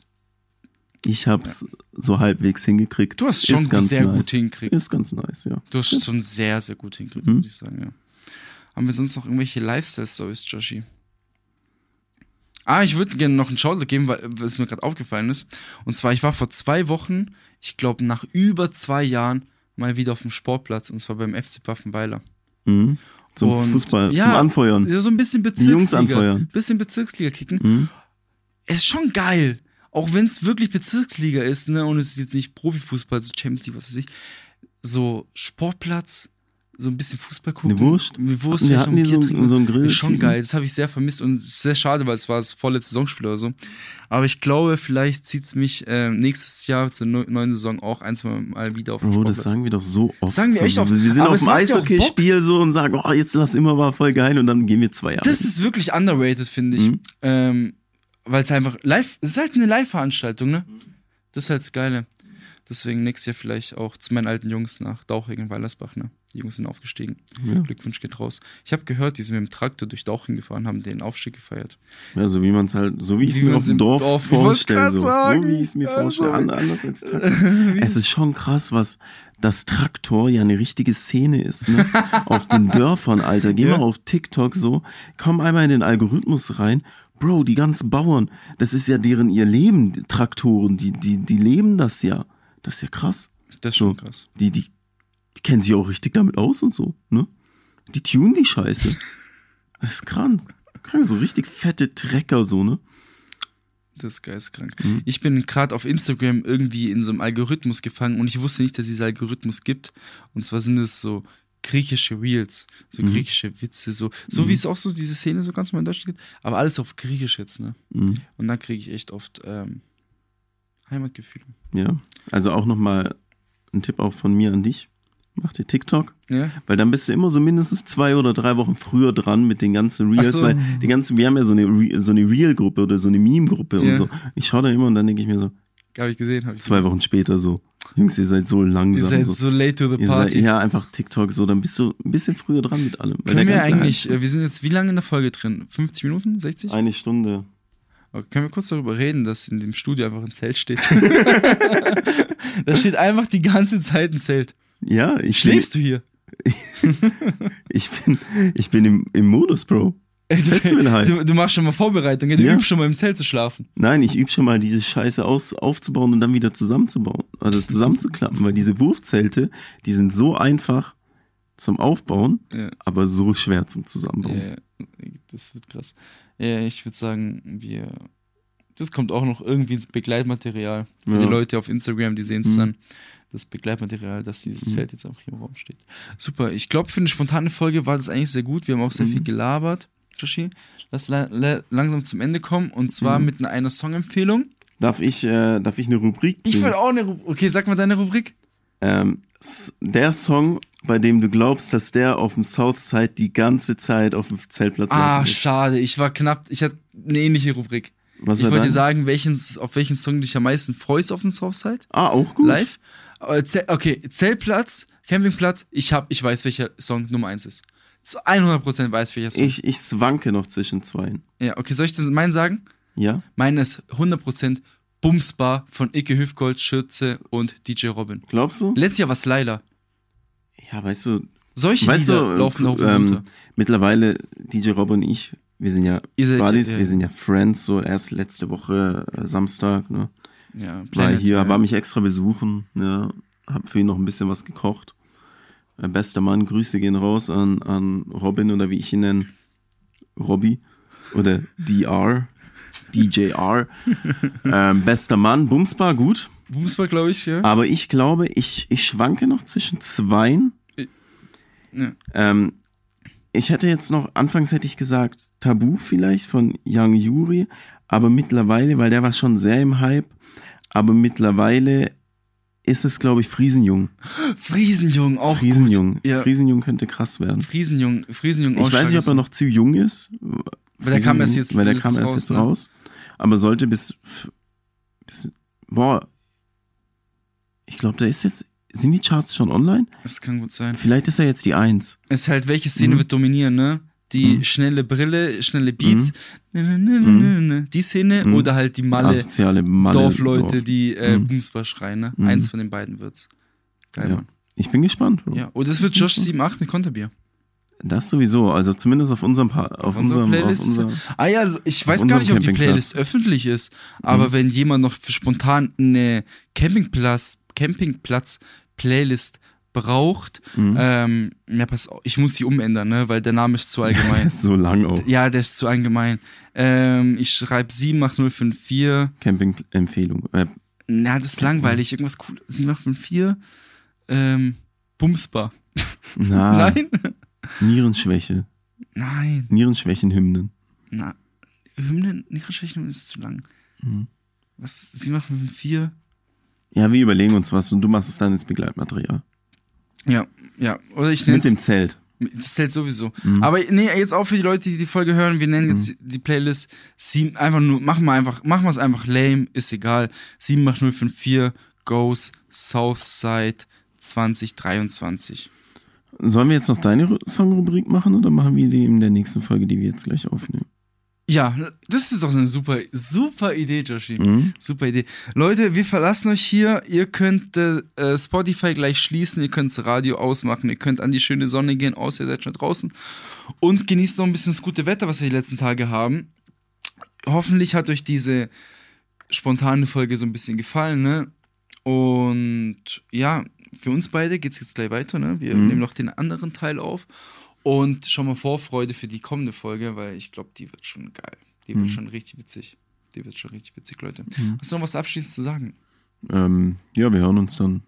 Ich hab's so halbwegs hingekriegt. Du hast schon sehr nice. gut hingekriegt. Ist ganz nice, ja. Du hast schon sehr, sehr gut hingekriegt, Mhm. muss ich sagen, ja. Haben wir sonst noch irgendwelche Lifestyle-Stories, Joshi? Ah, ich würde gerne noch einen Shoutout geben, weil was mir gerade aufgefallen ist. Und zwar, ich war vor zwei Wochen, ich glaube nach über zwei Jahren, mal wieder auf dem Sportplatz und zwar beim FC Pfaffenweiler. Mhm. Zum Und- Fußball, ja, zum Anfeuern. Ja, so ein bisschen Die Jungs Bezirksliga. anfeuern. Bisschen Bezirksliga kicken. Mhm. Es ist schon geil. Auch wenn es wirklich Bezirksliga ist, ne, und es ist jetzt nicht Profifußball, so Champions League, was weiß ich. So Sportplatz, so ein bisschen Fußball gucken. Eine Wurst? Eine Wurst, wir hatten hier so, trinken. so einen Grill. ist schon geil, das habe ich sehr vermisst und sehr schade, weil es war das vorletzte Saisonspiel oder so. Aber ich glaube, vielleicht zieht es mich ähm, nächstes Jahr zur neu- neuen Saison auch ein, zwei Mal wieder auf den Bro, das sagen wir doch so oft. sagen wir so. echt oft. Wir sind Aber auf dem Eishockeyspiel so und sagen, oh, jetzt lass immer war voll geil und dann gehen wir zwei Jahre. Das ist wirklich underrated, finde ich. Mhm. Ähm, weil es einfach live, es ist halt eine Live-Veranstaltung, ne? Das ist halt das Geile. Deswegen nächstes Jahr vielleicht auch zu meinen alten Jungs nach Dauching in Weilersbach, ne? Die Jungs sind aufgestiegen. ja. Glückwunsch geht raus. Ich habe gehört, die sind mit dem Traktor durch Dauching gefahren, haben den Aufstieg gefeiert. ja, so wie man es halt, so wie ich es mir auf dem Dorf, Dorf- vorstelle. So. so wie ich es mir Ja, vorstelle. Anders als <laughs> Traktor. Es ist schon krass, was das Traktor ja eine richtige Szene ist. Ne? auf den <laughs> Dörfern, Alter. Geh Ja. mal auf TikTok so, komm einmal in den Algorithmus rein. Bro, die ganzen Bauern, das ist ja deren ihr Leben, Traktoren, die, die, die leben das ja. Das ist ja krass. Das ist schon So. krass. Die, die, die kennen sich auch richtig damit aus und so, ne? Die tunen die Scheiße. Das ist krank. Krank, so richtig fette Trecker, so, ne? Das ist geisteskrank. Mhm. Ich bin gerade auf Instagram irgendwie in so einem Algorithmus gefangen und ich wusste nicht, dass es diesen Algorithmus gibt. Und zwar sind es so griechische Reels, so Mhm. griechische Witze, so, so Mhm. wie es auch so diese Szene so ganz mal in Deutschland gibt, aber alles auf Griechisch jetzt, ne? Mhm. Und da kriege ich echt oft ähm, Heimatgefühle. Ja. Also auch nochmal ein Tipp auch von mir an dich. Mach dir TikTok, Ja? weil dann bist du immer so mindestens zwei oder drei Wochen früher dran mit den ganzen Reels, so. weil die ganzen, wir haben ja so eine, Re- so eine Reel-Gruppe oder so eine Meme-Gruppe Ja. und so. Ich schaue da immer und dann denke ich mir so, Habe ich gesehen, habe ich zwei Wochen später so, Jungs, ihr seid so gesehen. langsam. Ihr seid so. so late to the Ihr seid, party. ja, einfach TikTok so, dann bist du ein bisschen früher dran mit allem. Können wir eigentlich, Hype- äh, wir sind jetzt wie lange in der Folge drin? 50 Minuten? 60? Eine Stunde. Okay, können wir kurz darüber reden, dass in dem Studio einfach ein Zelt steht? <laughs> da steht einfach die ganze Zeit ein Zelt. Ja, ich Schläfst du hier? bin, <laughs> ich bin, ich bin im, im Modus, Bro. Ey, Festival halt. du, du machst schon mal Vorbereitung, du Ja. übst schon mal im Zelt zu schlafen. Nein, ich übe schon mal diese Scheiße aus, aufzubauen und dann wieder zusammenzubauen. Also zusammenzuklappen, weil diese Wurfzelte, die sind so einfach zum Aufbauen, Ja, aber so schwer zum Zusammenbauen. ja, das wird krass. Ja, ich würde sagen, wir. Das kommt auch noch irgendwie ins Begleitmaterial. Für die Leute auf Instagram, die sehen es Mhm. dann. Das Begleitmaterial, dass dieses Mhm. Zelt jetzt auch hier im Raum steht. Super. Ich glaube, für eine spontane Folge war das eigentlich sehr gut. Wir haben auch sehr Mhm. viel gelabert. Joshi, lass la la langsam zum Ende kommen. Und zwar Mhm. mit einer, Songempfehlung. Darf ich, äh, darf ich eine Rubrik? Ich will auch eine Rubrik. Okay, sag mal deine Rubrik. ähm, der Song, bei dem du glaubst, dass der auf dem Southside die ganze Zeit auf dem Zeltplatz Ah, laufen wird. schade. Ich war knapp. Ich hatte eine ähnliche Rubrik. Was Ich wollte dir sagen, welchen, auf welchen Song du dich am meisten freust auf dem Southside. Ah, auch gut. Live. Zel okay, Zeltplatz, Campingplatz. Ich hab, ich weiß, welcher Song Nummer eins ist. zu 100% weiß, welcher Song. Ich, ich swanke noch zwischen zweien. Ja, okay, soll ich das meinen sagen? Ja? Meine ist 100% Bumsbar von Icke Hüfgold, Schürze und DJ Robin. Glaubst du? Letztes Jahr war es Leila. Ja, weißt du, Solche weißt Lieder du, laufen auch ähm, runter. mittlerweile DJ Rob und ich, wir sind ja Buddies, ja, wir sind ja Friends, so erst letzte Woche äh, Samstag, ne? Ja, War Planet, hier, ja. war mich extra besuchen, ja, hab für ihn noch ein bisschen was gekocht. Äh, bester Mann, Grüße gehen raus an, an Robin oder wie ich ihn nenne, Robby oder DR, DJR. <laughs> ähm, bester Mann, Bumsbar, gut. Bumsbar, glaube ich, ja. Aber ich glaube, ich, ich schwanke noch zwischen zweien. Ja. Ähm, ich hätte jetzt noch, anfangs hätte ich gesagt, Tabu vielleicht von Young Yuri, aber mittlerweile, weil der war schon sehr im Hype, aber mittlerweile ist es, glaube ich, Friesenjung. Friesenjung, auch Friesenjung. gut. Ja. Friesenjung könnte krass werden. Friesenjung, Friesenjung Ich weiß nicht, ob er noch zu jung ist. Weil der kam erst jetzt Weil der kam erst raus, jetzt ne? raus. Aber sollte bis, bis boah, ich glaube, der ist jetzt, sind die Charts schon online? Das kann gut sein. Vielleicht ist er jetzt die Eins. Es ist halt, welche Szene Mhm. wird dominieren, ne? Die Mhm. schnelle Brille, schnelle Beats, ne. die Szene Mhm. oder halt die Malle Malle Dorfleute, Dorf. die äh, Mhm. Bumsbar schreien, ne? Mhm. Eins von den beiden wird's. Geil, Ja. Mann. Ich bin gespannt. Bro. Ja, und das wird Josh 78 mit Konterbier. Das sowieso. Also zumindest auf unserem, pa auf, unserer unserem, auf Playlist. unserem Ah ja, ich weiß gar nicht, ob die Campingplatz. Playlist öffentlich ist, aber Mhm. wenn jemand noch spontan eine Campingplatz, Campingplatz-Playlist braucht, Mhm. ähm, ja, pass auf, ich muss die umändern, ne, weil der Name ist zu <laughs> allgemein. ist so lang auch. ja, der ist zu allgemein. Ähm, ich schreibe 78054. Camping-Empfehlung. Äh, Na, das ist langweilig. Irgendwas cool. 784. Ähm, Bumsbar. na, <laughs> Nein? Nierenschwäche. Nein. Nierenschwächenhymnen. Na, Hymnen, Nierenschwächen ist zu lang. Mhm. Was? 784? Ja, wir überlegen uns was und du machst es dann ins Begleitmaterial. Ja, ja. Oder ich nenne Mit dem Zelt. Das zählt sowieso. Mhm. Aber nee, jetzt auch für die Leute, die die Folge hören, wir nennen jetzt die Playlist sieben, einfach nur, machen wir einfach, machen wir es einfach lame, ist egal. 78054 Goes Southside 2023. Sollen wir jetzt noch deine Ru- Songrubrik machen oder machen wir die in der nächsten Folge, die wir jetzt gleich aufnehmen? Ja, das ist doch eine super, super Idee, Joshi. Mhm. Super Idee. Leute, wir verlassen euch hier. Ihr könnt äh, Spotify gleich schließen, ihr könnt das Radio ausmachen, ihr könnt an die schöne Sonne gehen, außer ihr seid schon draußen. Und genießt noch ein bisschen das gute Wetter, was wir die letzten Tage haben. Hoffentlich hat euch diese spontane Folge so ein bisschen gefallen, ne? Und ja, für uns beide geht's jetzt gleich weiter, ne? Wir Mhm. nehmen noch den anderen Teil auf. Und schon mal Vorfreude für die kommende Folge, weil ich glaube, die wird schon geil. Die wird Mhm. schon richtig witzig. Die wird schon richtig witzig, Leute. Mhm. Hast du noch was abschließend zu sagen? Ähm, ja, wir hören uns dann,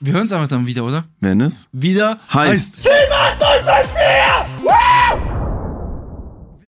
Wir hören es einfach dann wieder, oder? wenn es Wieder heißt. Sieben, acht, neun, fünf, vier!